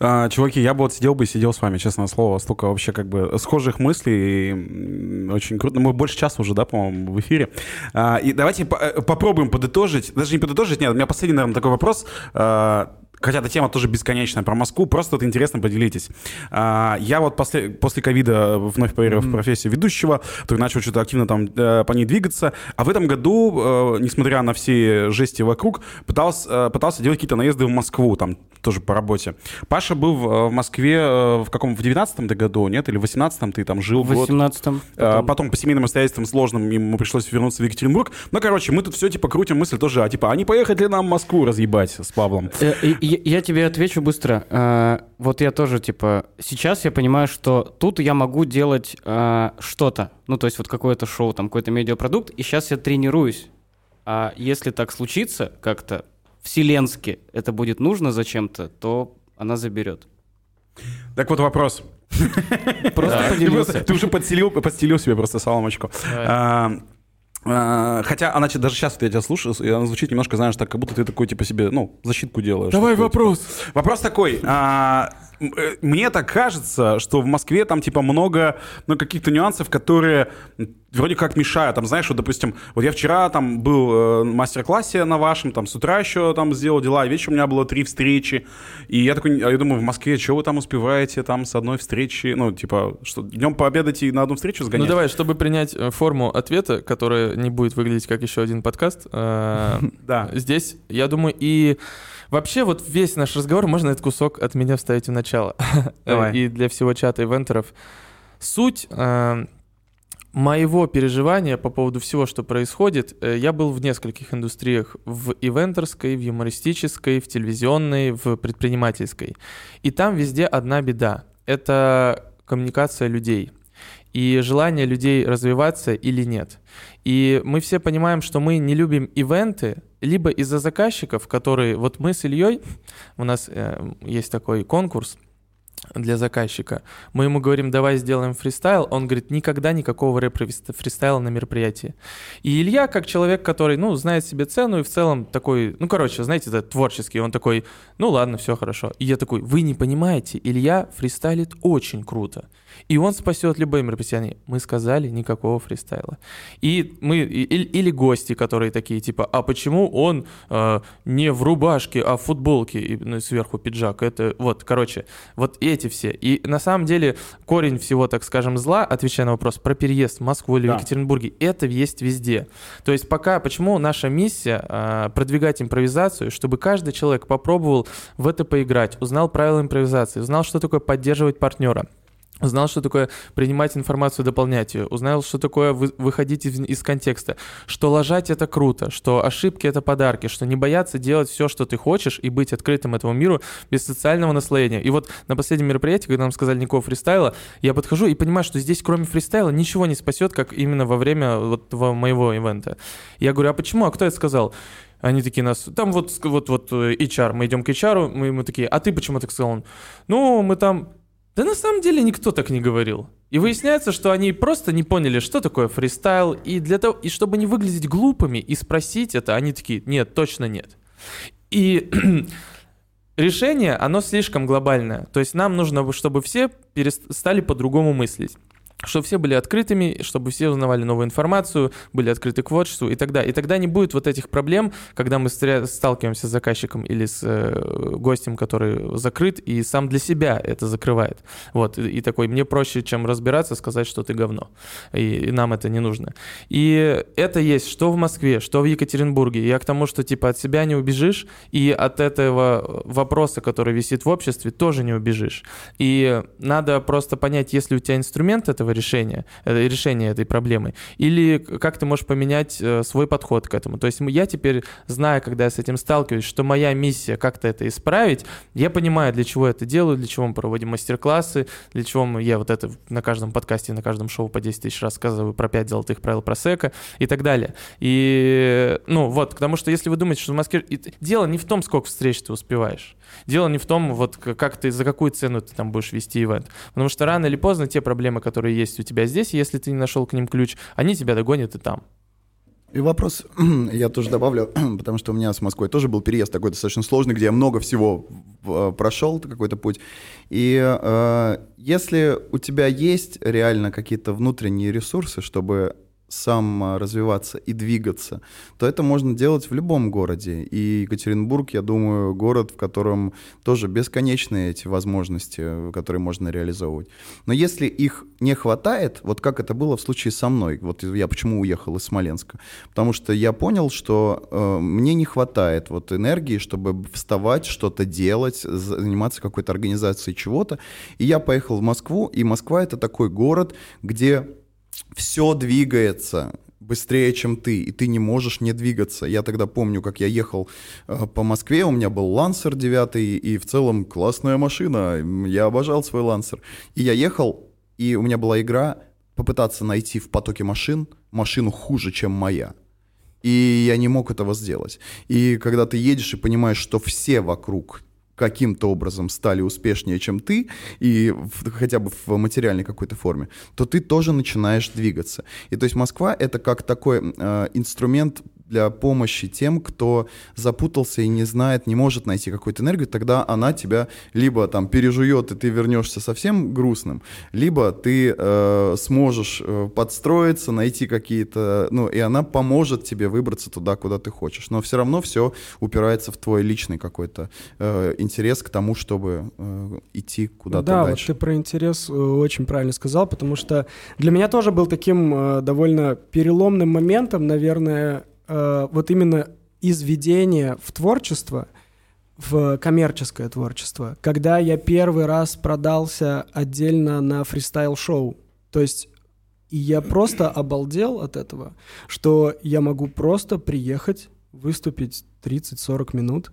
[SPEAKER 1] А, чуваки, я бы вот сидел бы и сидел с вами, честное слово, столько вообще как бы схожих мыслей, и, очень круто. Мы больше часа уже, да, по-моему, в эфире. А, и давайте по- э, попробуем подытожить, даже не подытожить, нет, у меня последний, наверное, такой вопрос. А, Хотя эта тема тоже бесконечная про Москву, просто вот интересно поделитесь. А, я вот после, после ковида вновь поверил в профессию ведущего, то начал что-то активно там э, по ней двигаться, а в этом году, э, несмотря на все жести вокруг, пытался, э, пытался делать какие-то наезды в Москву, там тоже по работе. Паша был в, Москве в каком, в 19-м году, нет, или в 18-м ты там жил
[SPEAKER 2] В
[SPEAKER 1] год?
[SPEAKER 2] 18-м.
[SPEAKER 1] А, Потом по семейным обстоятельствам сложным ему пришлось вернуться в Екатеринбург. Ну, короче, мы тут все типа крутим мысль тоже, а типа, а не поехать ли нам в Москву разъебать с Павлом?
[SPEAKER 2] И- и- Я тебе отвечу быстро. Э, Вот я тоже, типа, сейчас я понимаю, что тут я могу делать э, что-то. Ну, то есть вот какое-то шоу, там, какой-то медиапродукт, и сейчас я тренируюсь. А если так случится как-то вселенски это будет нужно зачем-то, то она заберет.
[SPEAKER 1] Так вот вопрос.
[SPEAKER 2] Просто
[SPEAKER 1] Ты,
[SPEAKER 2] поделился.
[SPEAKER 1] ты уже подстелил, подстелил себе просто соломочку. А, а, Хотя она даже сейчас я тебя слушаю, и она звучит немножко, знаешь, так, как будто ты такой, типа, себе, ну, защитку делаешь. Такой, типа. Вопрос такой. а, м- э, мне так кажется, что в Москве там типа много, ну, каких-то нюансов, которые вроде как мешают. Там, знаешь, вот, допустим, вот я вчера там был э, мастер-классе на вашем, там с утра еще там сделал дела, вечером у меня было три встречи, и я такой, а я думаю, в Москве, что вы там успеваете там с одной встречи, ну, типа, что, днем пообедать и на одну встречу
[SPEAKER 4] Ну
[SPEAKER 1] сгонять?
[SPEAKER 4] давай, чтобы принять э, форму ответа, которая не будет выглядеть как еще один подкаст, э, <laughs>
[SPEAKER 1] Да.
[SPEAKER 4] здесь, я думаю, и вообще вот весь наш разговор, можно этот кусок от меня вставить в начало. <laughs>
[SPEAKER 1] Давай.
[SPEAKER 4] И для всего чата ивентеров. Суть э, моего переживания по поводу всего, что происходит, э, я был в нескольких индустриях. В ивентерской, в юмористической, в телевизионной, в предпринимательской. И там везде одна беда. Это коммуникация людей. И желание людей развиваться или нет. И мы все понимаем, что мы не любим ивенты, либо из-за заказчиков, которые... Вот мы с Ильей, у нас э, есть такой конкурс для заказчика. Мы ему говорим, давай сделаем фристайл. Он говорит, никогда никакого рэп-фристайла на мероприятии. И Илья, как человек, который, ну, знает себе цену и в целом такой, ну, короче, знаете, это творческий, он такой, ну, ладно, все хорошо. И я такой, вы не понимаете, Илья фристайлит очень круто. И он спасет любые мероприятия. Мы сказали, никакого фристайла. И мы, или, или гости, которые такие, типа, а почему он э, не в рубашке, а в футболке, и ну, сверху пиджак? Это, вот, короче, вот эти все. И на самом деле корень всего, так скажем, зла, отвечая на вопрос про переезд в Москву или
[SPEAKER 1] Да.
[SPEAKER 4] в Екатеринбурге, это есть везде. То есть пока, почему наша миссия э, продвигать импровизацию, чтобы каждый человек попробовал в это поиграть, узнал правила импровизации, узнал, что такое поддерживать партнера, Узнал, что такое принимать информацию, дополнять ее. Узнал, что такое вы- выходить из, контекста. Что ложать это круто, что ошибки это подарки, что не бояться делать все, что ты хочешь, и быть открытым этому миру без социального наслоения. И вот на последнем мероприятии, когда нам сказали никакого фристайла, я подхожу и понимаю, что здесь кроме фристайла ничего не спасет, как именно во время вот моего ивента. Я говорю, а почему? А кто это сказал? Они такие нас, там вот, вот, вот э, HR, мы идем к HR, мы, мы такие, а ты почему так сказал? Он, ну, мы там, да на самом деле никто так не говорил. И выясняется, что они просто не поняли, что такое фристайл, и для того, и чтобы не выглядеть глупыми и спросить это, они такие, нет, точно нет. И <clears throat> решение, оно слишком глобальное. То есть нам нужно, чтобы все перест- стали по-другому мыслить. Чтобы все были открытыми, чтобы все узнавали новую информацию, были открыты к творчеству и тогда. И тогда не будет вот этих проблем, когда мы сталкиваемся с заказчиком или с э, гостем, который закрыт и сам для себя это закрывает. Вот, и, и такой, мне проще, чем разбираться, сказать, что ты говно. И, и нам это не нужно. И это есть что в Москве, что в Екатеринбурге. Я к тому, что типа от себя не убежишь, и от этого вопроса, который висит в обществе, тоже не убежишь. И надо просто понять, есть ли у тебя инструмент этого решения, э, решения этой проблемы, или как ты можешь поменять э, свой подход к этому. То есть я теперь знаю, когда я с этим сталкиваюсь, что моя миссия как-то это исправить, я понимаю, для чего я это делаю, для чего мы проводим мастер-классы, для чего я вот это на каждом подкасте, на каждом шоу по 10 тысяч рассказываю про 5 золотых правил просека и так далее. И, ну, вот, потому что если вы думаете, что в Москве... Дело не в том, сколько встреч ты успеваешь. Дело не в том, вот как ты, за какую цену ты там будешь вести ивент. Потому что рано или поздно те проблемы, которые есть у тебя здесь, если ты не нашел к ним ключ, они тебя догонят и там.
[SPEAKER 3] И вопрос <clears throat> я тоже добавлю, <clears throat> потому что у меня с Москвой тоже был переезд такой достаточно сложный, где я много всего э, прошел, какой-то путь. И э, если у тебя есть реально какие-то внутренние ресурсы, чтобы сам развиваться и двигаться, то это можно делать в любом городе. И Екатеринбург, я думаю, город, в котором тоже бесконечные эти возможности, э, которые можно реализовывать. Но если их не хватает, вот как это было в случае со мной, вот я почему уехал из Смоленска, потому что я понял, что э, мне не хватает вот энергии, чтобы вставать, что-то делать, заниматься какой-то организацией чего-то. И я поехал в Москву, и Москва это такой город, где все двигается быстрее, чем ты, и ты не можешь не двигаться. Я тогда помню, как я ехал э, по Москве, у меня был Лансер 9, и в целом классная машина, я обожал свой Лансер. И я ехал, и у меня была игра попытаться найти в потоке машин машину хуже, чем моя. И я не мог этого сделать. И когда ты едешь и понимаешь, что все вокруг каким-то образом стали успешнее, чем ты, и в- хотя бы в материальной какой-то форме, то ты тоже начинаешь двигаться. И то есть Москва — это как такой э, инструмент для помощи тем, кто запутался и не знает, не может найти какую-то энергию, тогда она тебя либо там пережует, и ты вернешься совсем грустным, либо ты э, сможешь э, подстроиться, найти какие-то, ну, и она поможет тебе выбраться туда, куда ты хочешь. Но все равно все упирается в твой личный какой-то э, интерес к тому, чтобы э, идти куда-то
[SPEAKER 5] да,
[SPEAKER 3] дальше.
[SPEAKER 5] вот ты про интерес э, очень правильно сказал, потому что для меня тоже был таким э, довольно переломным моментом, наверное, э, вот именно изведение в творчество, в коммерческое творчество, когда я первый раз продался отдельно на фристайл-шоу. То есть и я просто обалдел от этого, что я могу просто приехать, выступить 30-40 минут,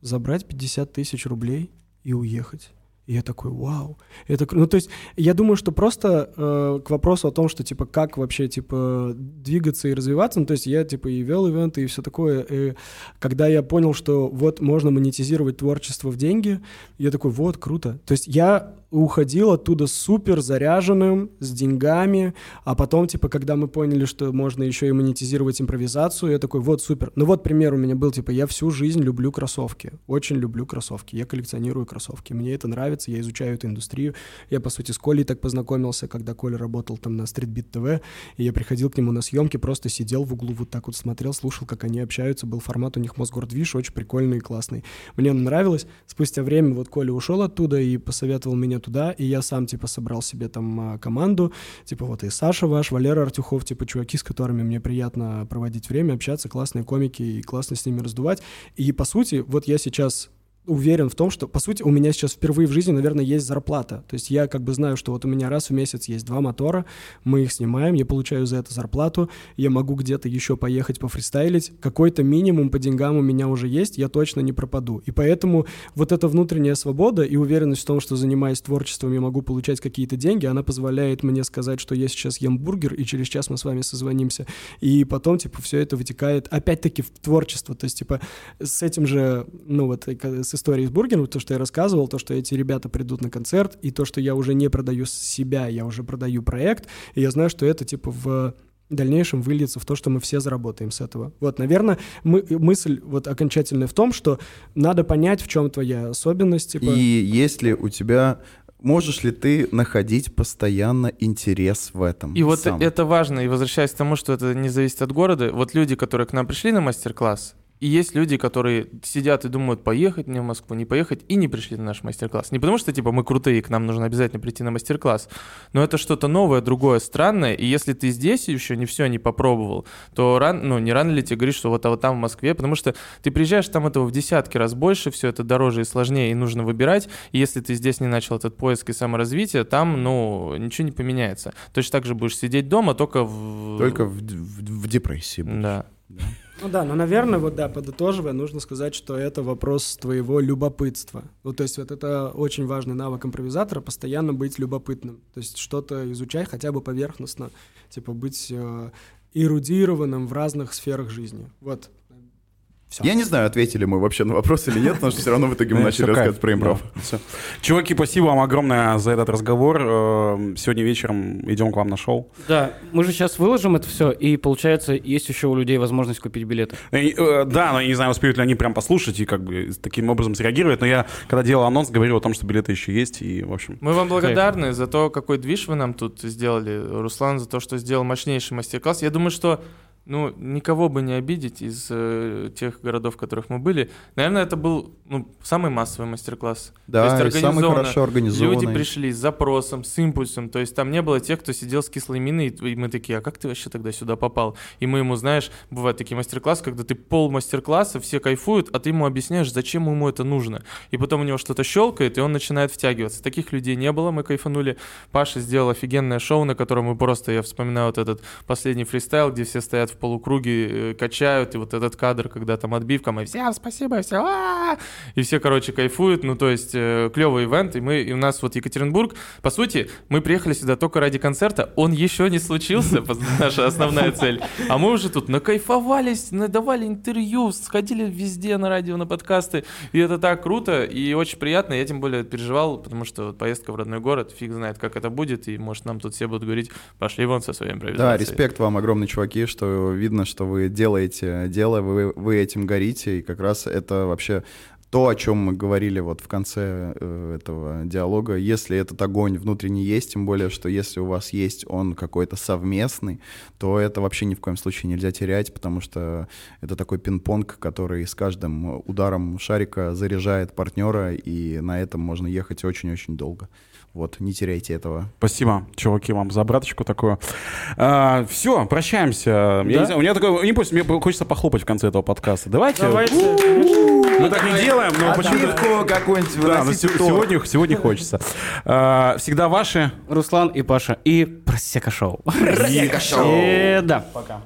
[SPEAKER 5] забрать 50 тысяч рублей и уехать. И я такой, вау. Это, ну, то есть, я думаю, что просто э, к вопросу о том, что, типа, как вообще, типа, двигаться и развиваться, ну, то есть, я, типа, и вел ивенты, и все такое. И когда я понял, что вот можно монетизировать творчество в деньги, я такой, вот, круто. То есть, я уходил оттуда супер заряженным, с деньгами, а потом, типа, когда мы поняли, что можно еще и монетизировать импровизацию, я такой, вот, супер. Ну вот пример у меня был, типа, я всю жизнь люблю кроссовки, очень люблю кроссовки, я коллекционирую кроссовки, мне это нравится, я изучаю эту индустрию. Я, по сути, с Колей так познакомился, когда Коля работал там на Streetbeat TV, и я приходил к нему на съемки, просто сидел в углу, вот так вот смотрел, слушал, как они общаются, был формат у них Мосгордвиж, очень прикольный и классный. Мне он нравилось. Спустя время вот Коля ушел оттуда и посоветовал меня туда, и я сам, типа, собрал себе там а, команду, типа, вот и Саша ваш, Валера Артюхов, типа, чуваки, с которыми мне приятно проводить время, общаться, классные комики, и классно с ними раздувать. И, по сути, вот я сейчас уверен в том, что, по сути, у меня сейчас впервые в жизни, наверное, есть зарплата. То есть я как бы знаю, что вот у меня раз в месяц есть два мотора, мы их снимаем, я получаю за это зарплату, я могу где-то еще поехать пофристайлить. Какой-то минимум по деньгам у меня уже есть, я точно не пропаду. И поэтому вот эта внутренняя свобода и уверенность в том, что занимаясь творчеством, я могу получать какие-то деньги, она позволяет мне сказать, что я сейчас ем бургер, и через час мы с вами созвонимся. И потом, типа, все это вытекает опять-таки в творчество. То есть, типа, с этим же, ну вот, с историей с бургером, то, что я рассказывал, то, что эти ребята придут на концерт, и то, что я уже не продаю себя, я уже продаю проект, и я знаю, что это типа в дальнейшем выльется в то, что мы все заработаем с этого. Вот, наверное, мы, мысль вот окончательная в том, что надо понять, в чем твоя особенность. Типа...
[SPEAKER 3] И если у тебя можешь ли ты находить постоянно интерес в этом?
[SPEAKER 4] И вот
[SPEAKER 3] сам?
[SPEAKER 4] это важно, и возвращаясь к тому, что это не зависит от города, вот люди, которые к нам пришли на мастер-класс, и есть люди, которые сидят и думают, поехать мне в Москву, не поехать, и не пришли на наш мастер-класс. Не потому что, типа, мы крутые, и к нам нужно обязательно прийти на мастер-класс, но это что-то новое, другое, странное, и если ты здесь еще не все не попробовал, то ран, ну, не рано ли тебе говоришь, что вот, а вот там в Москве, потому что ты приезжаешь, там этого в десятки раз больше, все это дороже и сложнее, и нужно выбирать, и если ты здесь не начал этот поиск и саморазвитие, там, ну, ничего не поменяется. Точно так же будешь сидеть дома, только в...
[SPEAKER 3] Только в, в, в депрессии будешь.
[SPEAKER 4] Да.
[SPEAKER 5] Ну да, но, наверное, вот да, подытоживая, нужно сказать, что это вопрос твоего любопытства. Ну, то есть вот это очень важный навык импровизатора, постоянно быть любопытным. То есть что-то изучать хотя бы поверхностно, типа быть э, эрудированным в разных сферах жизни. Вот. Всё.
[SPEAKER 3] Я не знаю, ответили мы вообще на вопрос или нет, потому что все равно в итоге мы
[SPEAKER 1] Э,
[SPEAKER 3] начали рассказывать про импров.
[SPEAKER 1] Чуваки, спасибо вам огромное за этот разговор. Э, Сегодня вечером идем к вам на шоу.
[SPEAKER 2] Да, мы же сейчас выложим это все, и получается, есть еще у людей возможность купить билеты.
[SPEAKER 1] Э, э, Да, но я не знаю, успеют ли они прям послушать и как бы таким образом среагировать. Но я, когда делал анонс, говорил о том, что билеты еще есть. И, в общем,
[SPEAKER 4] Мы вам благодарны за то, какой движ вы нам тут сделали. Руслан за то, что сделал мощнейший мастер-класс. Я думаю, что ну, никого бы не обидеть из э, тех городов, в которых мы были. Наверное, это был ну, самый массовый мастер-класс.
[SPEAKER 3] Да,
[SPEAKER 4] То есть
[SPEAKER 3] самый хорошо организованный.
[SPEAKER 4] Люди пришли с запросом, с импульсом. То есть там не было тех, кто сидел с кислой миной, и мы такие, а как ты вообще тогда сюда попал? И мы ему, знаешь, бывают такие мастер-классы, когда ты пол мастер-класса, все кайфуют, а ты ему объясняешь, зачем ему это нужно. И потом у него что-то щелкает, и он начинает втягиваться. Таких людей не было, мы кайфанули. Паша сделал офигенное шоу, на котором мы просто, я вспоминаю вот этот последний фристайл, где все стоят в полукруге, э, качают, и вот этот кадр, когда там отбивка, мы всем спасибо, все, а!» и все, короче, кайфуют, ну, то есть э, клевый ивент, и мы, и у нас вот Екатеринбург, по сути, мы приехали сюда только ради концерта, он еще не случился, наша основная цель, а мы уже тут накайфовались, надавали интервью, сходили везде на радио, на подкасты, и это так круто и очень приятно, я тем более переживал, потому что вот поездка в родной город, фиг знает, как это будет, и может нам тут все будут говорить, пошли вон со своей импровизацией.
[SPEAKER 3] Да, респект вам огромный, чуваки, что видно, что вы делаете дело, вы, вы этим горите, и как раз это вообще то, о чем мы говорили вот в конце э, этого диалога, если этот огонь внутренний есть, тем более, что если у вас есть он какой-то совместный, то это вообще ни в коем случае нельзя терять, потому что это такой пинг-понг, который с каждым ударом шарика заряжает партнера, и на этом можно ехать очень-очень долго. Вот, не теряйте этого.
[SPEAKER 1] Спасибо, чуваки, вам за обраточку такую. А, все, прощаемся. Я не знаю, у меня такой импульс, мне хочется похлопать в конце этого подкаста. Давайте.
[SPEAKER 5] Давайте.
[SPEAKER 1] Мы так не делаем, но почему-то...
[SPEAKER 3] Какую-нибудь
[SPEAKER 1] Да, но сегодня, сегодня хочется. А, всегда ваши.
[SPEAKER 2] Руслан и Паша. И Просека Шоу.
[SPEAKER 3] Просека шоу.
[SPEAKER 2] Да.
[SPEAKER 1] Пока.